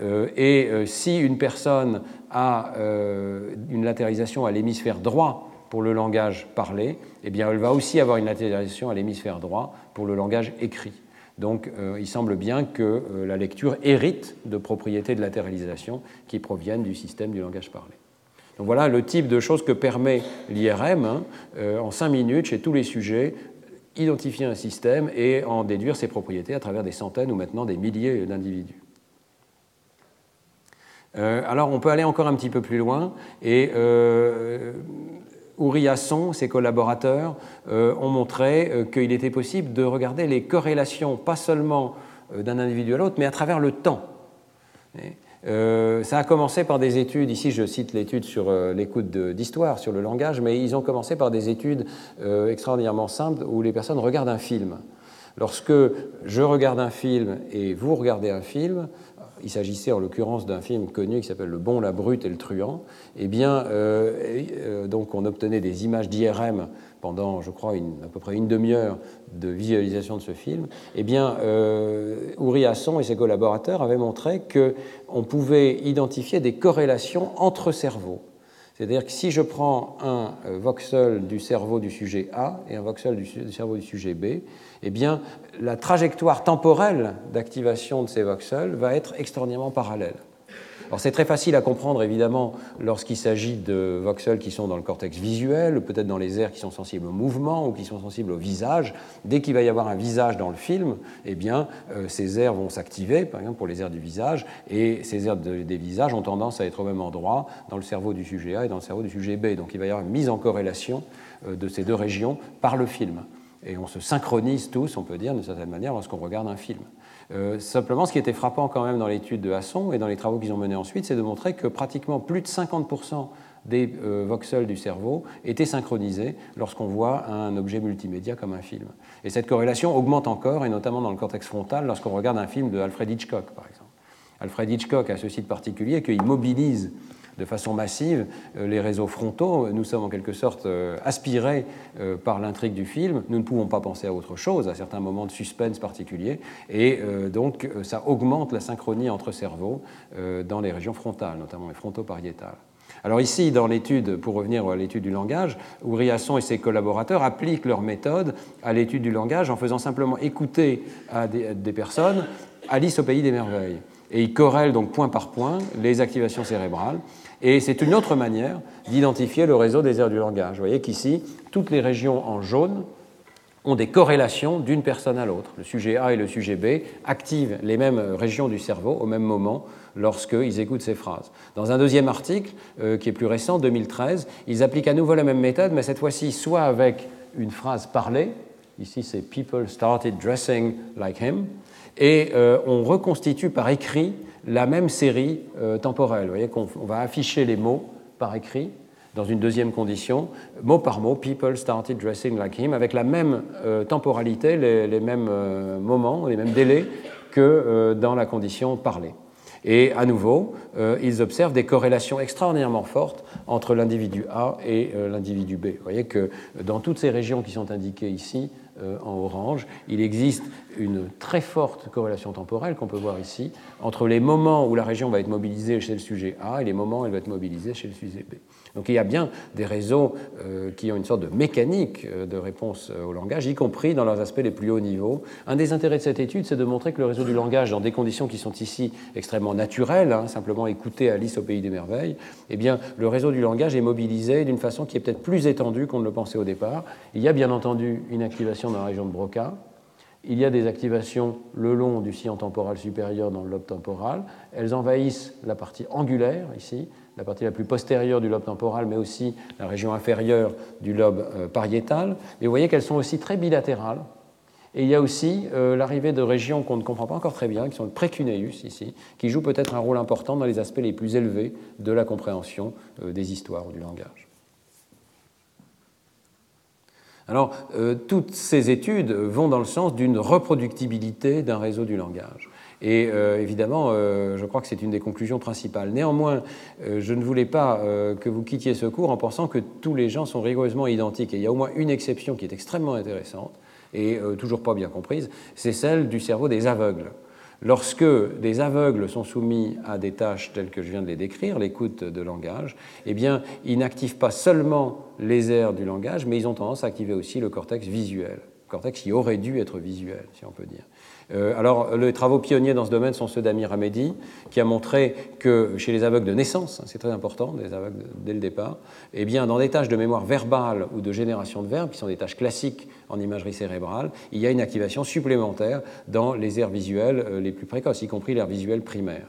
Euh, et euh, si une personne a euh, une latéralisation à l'hémisphère droit pour le langage parlé, eh elle va aussi avoir une latéralisation à l'hémisphère droit pour le langage écrit. Donc euh, il semble bien que euh, la lecture hérite de propriétés de latéralisation qui proviennent du système du langage parlé. Donc voilà le type de choses que permet l'IRM hein, euh, en cinq minutes chez tous les sujets identifier un système et en déduire ses propriétés à travers des centaines ou maintenant des milliers d'individus. alors on peut aller encore un petit peu plus loin et Ouriasson, ses collaborateurs, euh, ont montré euh, qu'il était possible de regarder les corrélations, pas seulement euh, d'un individu à l'autre, mais à travers le temps. ça a commencé par des études, ici je cite l'étude sur l'écoute d'histoire, sur le langage, mais ils ont commencé par des études extraordinairement simples où les personnes regardent un film. Lorsque je regarde un film et vous regardez un film, il s'agissait en l'occurrence d'un film connu qui s'appelle Le Bon, la Brute et le Truand, eh bien, euh, euh, donc on obtenait des images d'IRM pendant, je crois, à peu près une demi-heure de visualisation de ce film. Eh bien, euh, Asson et ses collaborateurs avaient montré qu'on pouvait identifier des corrélations entre cerveaux. C'est-à-dire que si je prends un euh, voxel du cerveau du sujet A et un voxel du cerveau du sujet B, eh bien, la trajectoire temporelle d'activation de ces voxels va être extraordinairement parallèle. Alors c'est très facile à comprendre évidemment lorsqu'il s'agit de voxels qui sont dans le cortex visuel, peut-être dans les aires qui sont sensibles au mouvement ou qui sont sensibles au visage. Dès qu'il va y avoir un visage dans le film, eh bien euh, ces aires vont s'activer, par exemple pour les aires du visage, et ces aires des visages ont tendance à être au même endroit dans le cerveau du sujet A et dans le cerveau du sujet B. Donc il va y avoir une mise en corrélation euh, de ces deux régions par le film et on se synchronise tous, on peut dire, d'une certaine manière, lorsqu'on regarde un film. Euh, simplement, ce qui était frappant quand même dans l'étude de Hasson et dans les travaux qu'ils ont menés ensuite, c'est de montrer que pratiquement plus de 50% des euh, voxels du cerveau étaient synchronisés lorsqu'on voit un objet multimédia comme un film. Et cette corrélation augmente encore, et notamment dans le cortex frontal, lorsqu'on regarde un film de Alfred Hitchcock, par exemple. Alfred Hitchcock a ce site particulier qu'il mobilise de façon massive euh, les réseaux frontaux. Nous sommes en quelque sorte euh, aspirés euh, par l'intrigue du film. Nous ne pouvons pas penser à autre chose à certains moments de suspense particuliers. Et donc, ça augmente la synchronie entre cerveaux dans les régions frontales, notamment les frontopariétales. Alors ici, dans l'étude, pour revenir à l'étude du langage, Ouriasson et ses collaborateurs appliquent leur méthode à l'étude du langage en faisant simplement écouter à des, des personnes Alice au pays des merveilles. Et ils corrèlent donc point par point les activations cérébrales. Et c'est une autre manière d'identifier le réseau des aires du langage. Vous voyez qu'ici, toutes les régions en jaune ont des corrélations d'une personne à l'autre. Le sujet A et le sujet B activent les mêmes régions du cerveau au même moment lorsqu'ils écoutent ces phrases. Dans un deuxième article, euh, qui est plus récent, 2013, ils appliquent à nouveau la même méthode, mais cette fois-ci soit avec une phrase parlée, ici c'est People started dressing like him, et euh, on reconstitue par écrit la même série temporelle. Vous voyez qu'on va afficher les mots par écrit dans une deuxième condition, mot par mot, people started dressing like him, avec la même temporalité, les, mêmes moments, les mêmes délais que dans la condition parlée. Et à nouveau, euh, ils observent des corrélations extraordinairement fortes entre l'individu A et euh, l'individu B. Vous voyez que dans toutes ces régions qui sont indiquées ici, euh, en orange, il existe une très forte corrélation temporelle qu'on peut voir ici entre les moments où la région va être mobilisée chez le sujet A et les moments où elle va être mobilisée chez le sujet B. Donc il y a bien des réseaux euh, qui ont une sorte de mécanique euh, de réponse au langage, y compris dans leurs aspects les plus hauts niveaux. Un des intérêts de cette étude, c'est de montrer que le réseau du langage, dans des conditions qui sont ici extrêmement naturelles, hein, simplement écouter Alice au pays des merveilles, eh bien, le réseau du langage est mobilisé d'une façon qui est peut-être plus étendue qu'on ne le pensait au départ. Il y a bien entendu une activation dans la région de Broca. Il y a des activations le long du sillon temporal supérieur dans le lobe temporal. Elles envahissent la partie angulaire ici, la partie la plus postérieure du lobe temporal, mais aussi la région inférieure du lobe euh, pariétal. Mais vous voyez qu'elles sont aussi très bilatérales. Et il y a aussi euh, l'arrivée de régions qu'on ne comprend pas encore très bien, qui sont le précuneus ici, qui jouent peut-être un rôle important dans les aspects les plus élevés de la compréhension euh, des histoires ou du langage. Alors, toutes ces études vont dans le sens d'une reproductibilité d'un réseau du langage. Et euh, évidemment, euh, je crois que c'est une des conclusions principales. Néanmoins, je ne voulais pas que vous quittiez ce cours en pensant que tous les gens sont rigoureusement identiques. Et il y a au moins une exception qui est extrêmement intéressante et toujours pas bien comprise, c'est celle du cerveau des aveugles. Lorsque des aveugles sont soumis à des tâches telles que je viens de les décrire, l'écoute de langage, eh bien, ils n'activent pas seulement les aires du langage, mais ils ont tendance à activer aussi le cortex visuel, le cortex qui aurait dû être visuel, si on peut dire. Euh, alors, les travaux pionniers dans ce domaine sont ceux d'Amir Hamedi, qui a montré que chez les aveugles de naissance, hein, c'est très important, des aveugles dès le départ, eh bien, dans des tâches de mémoire verbale ou de génération de verbes, qui sont des tâches classiques en imagerie cérébrale, il y a une activation supplémentaire dans les aires visuelles euh, les plus précoces, y compris l'aire visuelle primaire.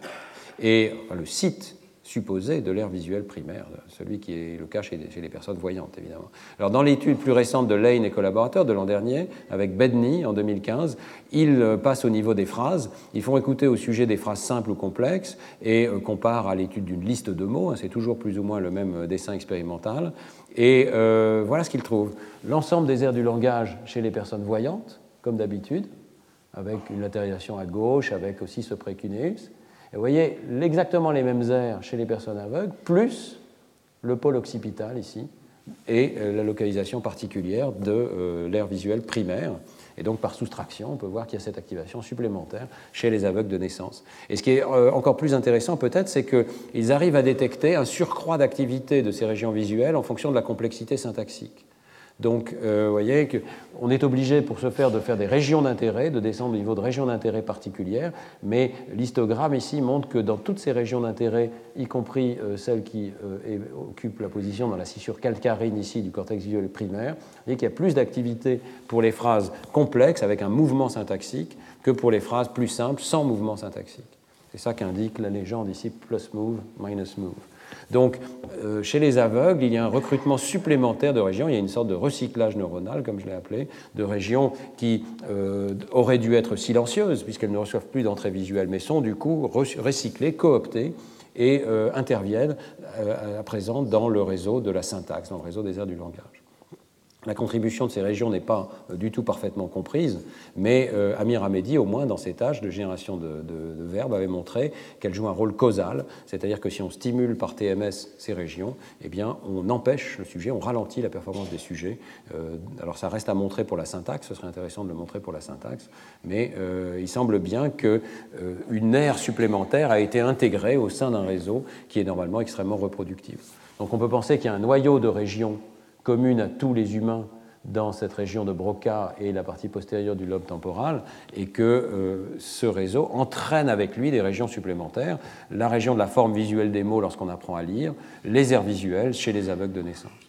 Et le site supposé de l'air visuel primaire, celui qui est le cas chez, les personnes voyantes, évidemment. Alors, dans l'étude plus récente de Lane et collaborateurs de l'an dernier, avec Bedney en 2015, ils euh, passent au niveau des phrases, ils font écouter au sujet des phrases simples ou complexes et euh, comparent à l'étude d'une liste de mots, hein, c'est toujours plus ou moins le même euh, dessin expérimental, et voilà ce qu'ils trouvent. L'ensemble des aires du langage chez les personnes voyantes, comme d'habitude, avec une latéralisation à gauche, avec aussi ce précuneus, vous voyez exactement les mêmes aires chez les personnes aveugles, plus le pôle occipital ici, et euh, la localisation particulière de euh, l'aire visuelle primaire. Et donc, par soustraction, on peut voir qu'il y a cette activation supplémentaire chez les aveugles de naissance. Et ce qui est euh, encore plus intéressant, peut-être, c'est qu'ils arrivent à détecter un surcroît d'activité de ces régions visuelles en fonction de la complexité syntaxique. Donc, euh, vous voyez qu'on est obligé pour ce faire de faire des régions d'intérêt, de descendre au niveau de régions d'intérêt particulières, mais l'histogramme ici montre que dans toutes ces régions d'intérêt, y compris euh, celles qui euh, occupent la position dans la scissure calcarine ici du cortex visuel primaire, vous voyez qu'il y a plus d'activité pour les phrases complexes avec un mouvement syntaxique que pour les phrases plus simples sans mouvement syntaxique. C'est ça qu'indique la légende ici, plus move, minus move. Donc, euh, chez les aveugles, il y a un recrutement supplémentaire de régions, il y a une sorte de recyclage neuronal, comme je l'ai appelé, de régions qui euh, auraient dû être silencieuses, puisqu'elles ne reçoivent plus d'entrée visuelle, mais sont du coup recyclées, cooptées et euh, interviennent à présent dans le réseau de la syntaxe, dans le réseau des aires du langage. La contribution de ces régions n'est pas euh, du tout parfaitement comprise, mais euh, Amir Hamedi, au moins dans ses tâches de génération de, verbes, avait montré qu'elle joue un rôle causal, c'est-à-dire que si on stimule par TMS ces régions, eh bien, on empêche le sujet, on ralentit la performance des sujets. Euh, alors ça reste à montrer pour la syntaxe, ce serait intéressant de le montrer pour la syntaxe, mais il semble bien qu'une aire supplémentaire a été intégrée au sein d'un réseau qui est normalement extrêmement reproductif. Donc on peut penser qu'il y a un noyau de régions commune à tous les humains dans cette région de Broca et la partie postérieure du lobe temporal, et que euh, ce réseau entraîne avec lui des régions supplémentaires, la région de la forme visuelle des mots lorsqu'on apprend à lire, les aires visuelles chez les aveugles de naissance.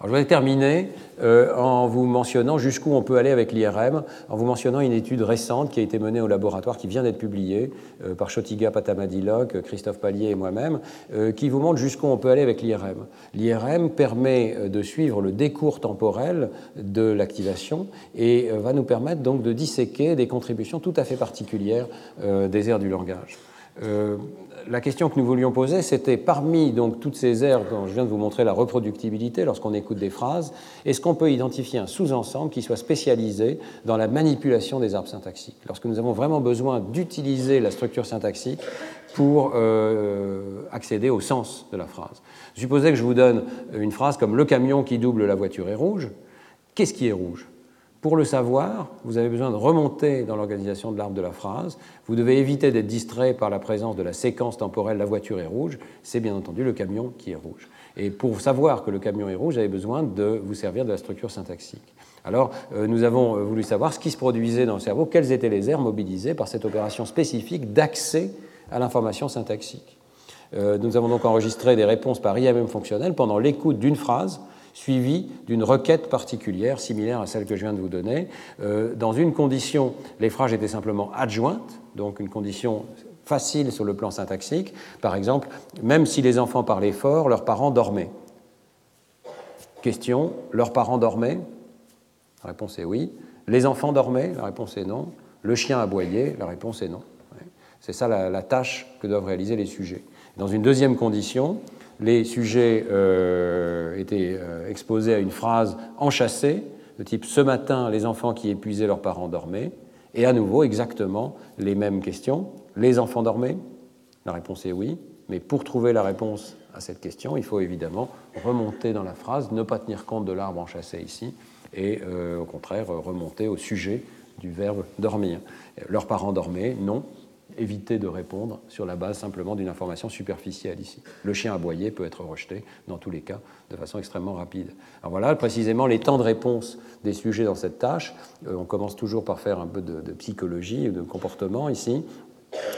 Alors, je vais terminer euh, en vous mentionnant jusqu'où on peut aller avec l'IRM, en vous mentionnant une étude récente qui a été menée au laboratoire, qui vient d'être publiée euh, par Chotiga Patamadilok, Christophe Pallier et moi-même, qui vous montre jusqu'où on peut aller avec l'IRM. L'IRM permet de suivre le décours temporel de l'activation et va nous permettre donc de disséquer des contributions tout à fait particulières des aires du langage la question que nous voulions poser, c'était parmi donc toutes ces aires dont je viens de vous montrer la reproductibilité lorsqu'on écoute des phrases, est-ce qu'on peut identifier un sous-ensemble qui soit spécialisé dans la manipulation des arbres syntaxiques? Lorsque nous avons vraiment besoin d'utiliser la structure syntaxique pour euh, accéder au sens de la phrase. Supposez que je vous donne une phrase comme le camion qui double la voiture est rouge. Qu'est-ce qui est rouge? Pour le savoir, vous avez besoin de remonter dans l'organisation de l'arbre de la phrase. Vous devez éviter d'être distrait par la présence de la séquence temporelle la voiture est rouge. C'est bien entendu le camion qui est rouge. Et pour savoir que le camion est rouge, vous avez besoin de vous servir de la structure syntaxique. Alors, euh, nous avons euh, voulu savoir ce qui se produisait dans le cerveau, quelles étaient les aires mobilisées par cette opération spécifique d'accès à l'information syntaxique. Euh, nous avons donc enregistré des réponses par IMM fonctionnel pendant l'écoute d'une phrase suivi d'une requête particulière, similaire à celle que je viens de vous donner. Euh, dans une condition, les phrases étaient simplement adjointes, donc une condition facile sur le plan syntaxique. Par exemple, même si les enfants parlaient fort, leurs parents dormaient. Question, leurs parents dormaient? La réponse est oui. Les enfants dormaient? La réponse est non. Le chien aboyait? La réponse est non. C'est ça la, tâche que doivent réaliser les sujets. Dans une deuxième condition, les sujets euh, étaient euh, exposés à une phrase enchâssée, de type Ce matin, les enfants qui épuisaient leurs parents dormaient. Et à nouveau, exactement les mêmes questions. Les enfants dormaient? La réponse est oui. Mais pour trouver la réponse à cette question, il faut évidemment remonter dans la phrase, ne pas tenir compte de l'arbre enchâssé ici, et euh, au contraire remonter au sujet du verbe dormir. Leurs parents dormaient Non éviter de répondre sur la base simplement d'une information superficielle ici. Le chien aboyé peut être rejeté dans tous les cas de façon extrêmement rapide. Alors voilà précisément les temps de réponse des sujets dans cette tâche. Euh, on commence toujours par faire un peu de, de psychologie, de comportement ici.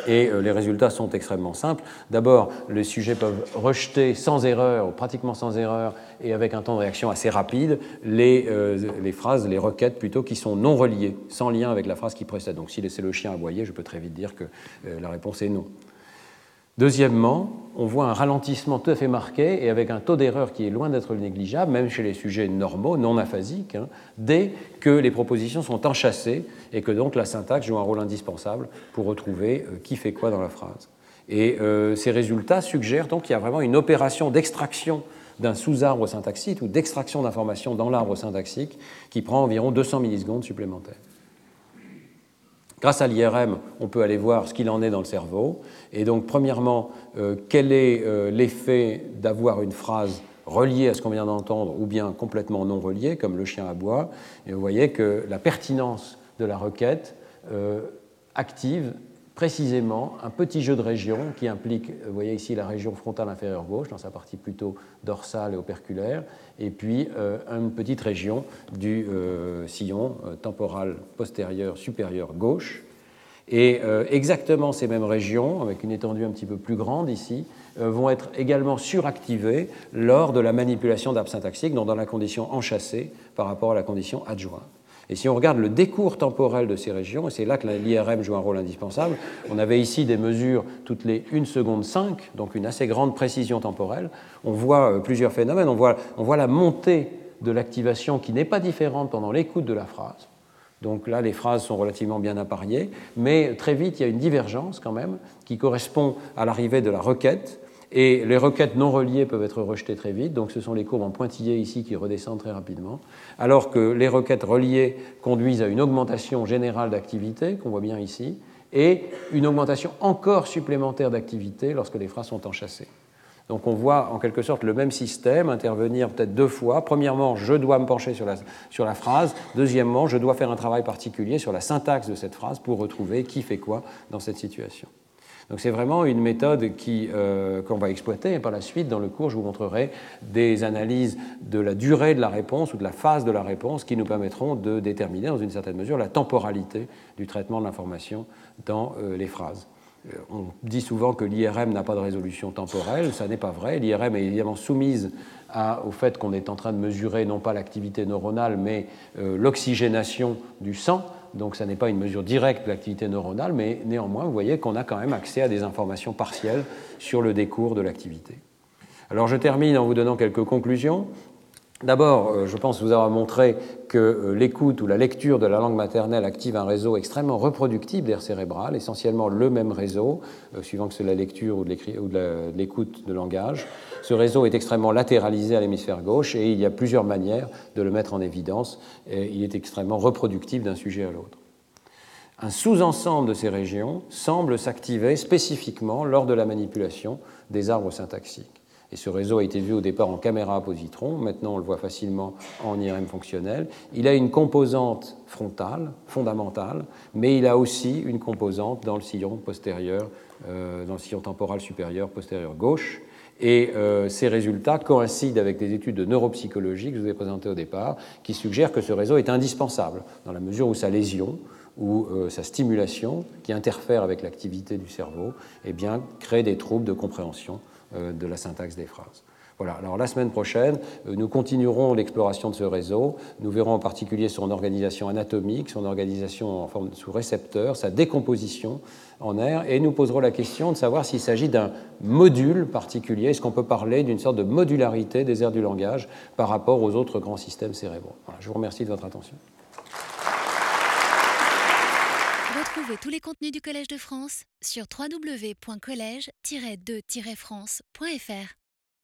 Et euh, les résultats sont extrêmement simples. D'abord, les sujets peuvent rejeter sans erreur, ou pratiquement sans erreur, et avec un temps de réaction assez rapide, les, euh, les phrases, les requêtes plutôt, qui sont non reliées, sans lien avec la phrase qui précède. Donc si c'est le chien aboyé, je peux très vite dire que euh, la réponse est non. Deuxièmement, on voit un ralentissement tout à fait marqué et avec un taux d'erreur qui est loin d'être négligeable, même chez les sujets normaux, non aphasiques, hein, dès que les propositions sont enchâssées et que donc la syntaxe joue un rôle indispensable pour retrouver euh, qui fait quoi dans la phrase. Et euh, ces résultats suggèrent donc qu'il y a vraiment une opération d'extraction d'un sous-arbre syntaxique ou d'extraction d'informations dans l'arbre syntaxique qui prend environ 200 millisecondes supplémentaires. Grâce à l'IRM, on peut aller voir ce qu'il en est dans le cerveau. Et donc, premièrement, euh, quel est euh, l'effet d'avoir une phrase reliée à ce qu'on vient d'entendre ou bien complètement non reliée, comme le chien à bois. Et vous voyez que la pertinence de la requête euh, active précisément un petit jeu de régions qui implique, vous voyez ici la région frontale inférieure gauche, dans sa partie plutôt dorsale et operculaire, et puis euh, une petite région du euh, sillon euh, temporal postérieur supérieur gauche. Et exactement ces mêmes régions, avec une étendue un petit peu plus grande ici, vont être également suractivées lors de la manipulation d'absyntaxique, donc dans la condition enchâssée par rapport à la condition adjointe. Et si on regarde le décours temporel de ces régions, et c'est là que l'IRM joue un rôle indispensable, on avait ici des mesures toutes les 1 seconde 5, donc une assez grande précision temporelle. On voit euh, plusieurs phénomènes. On voit, on voit la montée de l'activation qui n'est pas différente pendant l'écoute de la phrase. Donc là, les phrases sont relativement bien appariées, mais très vite, il y a une divergence quand même qui correspond à l'arrivée de la requête et les requêtes non reliées peuvent être rejetées très vite, donc ce sont les courbes en pointillé ici qui redescendent très rapidement, alors que les requêtes reliées conduisent à une augmentation générale d'activité, qu'on voit bien ici, et une augmentation encore supplémentaire d'activité lorsque les phrases sont enchâssées. Donc on voit en quelque sorte le même système intervenir peut-être deux fois. Premièrement, je dois me pencher sur la, sur la, phrase. Deuxièmement, je dois faire un travail particulier sur la syntaxe de cette phrase pour retrouver qui fait quoi dans cette situation. Donc c'est vraiment une méthode euh, qu'on va exploiter et par la suite dans le cours je vous montrerai des analyses de la durée de la réponse ou de la phase de la réponse qui nous permettront de déterminer dans une certaine mesure la temporalité du traitement de l'information dans euh, les phrases. Euh, on dit souvent que l'IRM n'a pas de résolution temporelle, ça n'est pas vrai. L'IRM est évidemment soumise au fait qu'on est en train de mesurer non pas l'activité neuronale, mais l'oxygénation du sang. Donc ça n'est pas une mesure directe de l'activité neuronale, mais néanmoins, vous voyez qu'on a quand même accès à des informations partielles sur le décours de l'activité. Alors je termine en vous donnant quelques conclusions. D'abord, euh, je pense vous avoir montré que euh, l'écoute ou la lecture de la langue maternelle active un réseau extrêmement reproductible d'air cérébral, essentiellement le même réseau, euh, suivant que c'est la lecture ou de l'écoute de langage. Ce réseau est extrêmement latéralisé à l'hémisphère gauche et il y a plusieurs manières de le mettre en évidence. il est extrêmement reproductible d'un sujet à l'autre. Un sous-ensemble de ces régions semble s'activer spécifiquement lors de la manipulation des arbres syntaxiques. Et ce réseau a été vu au départ en caméra à positron, maintenant on le voit facilement en IRM fonctionnel. Il a une composante frontale, fondamentale, mais il a aussi une composante dans le sillon postérieur, euh, dans le sillon temporal supérieur postérieur gauche. Et euh, ces résultats coïncident avec des études de neuropsychologie que je vous ai présentées au départ, qui suggèrent que ce réseau est indispensable, dans la mesure où sa lésion ou euh, sa stimulation, qui interfère avec l'activité du cerveau, eh bien, crée des troubles de compréhension euh, de la syntaxe des phrases. Voilà. Alors la semaine prochaine, nous continuerons l'exploration de ce réseau. Nous verrons en particulier son organisation anatomique, son organisation en forme sous récepteur, sa décomposition en air, et nous poserons la question de savoir s'il s'agit d'un module particulier. Est-ce qu'on peut parler d'une sorte de modularité des aires du langage par rapport aux autres grands systèmes cérébraux? Je vous remercie de votre attention. Retrouvez tous les contenus du Collège de France sur www.colège-2-france.fr.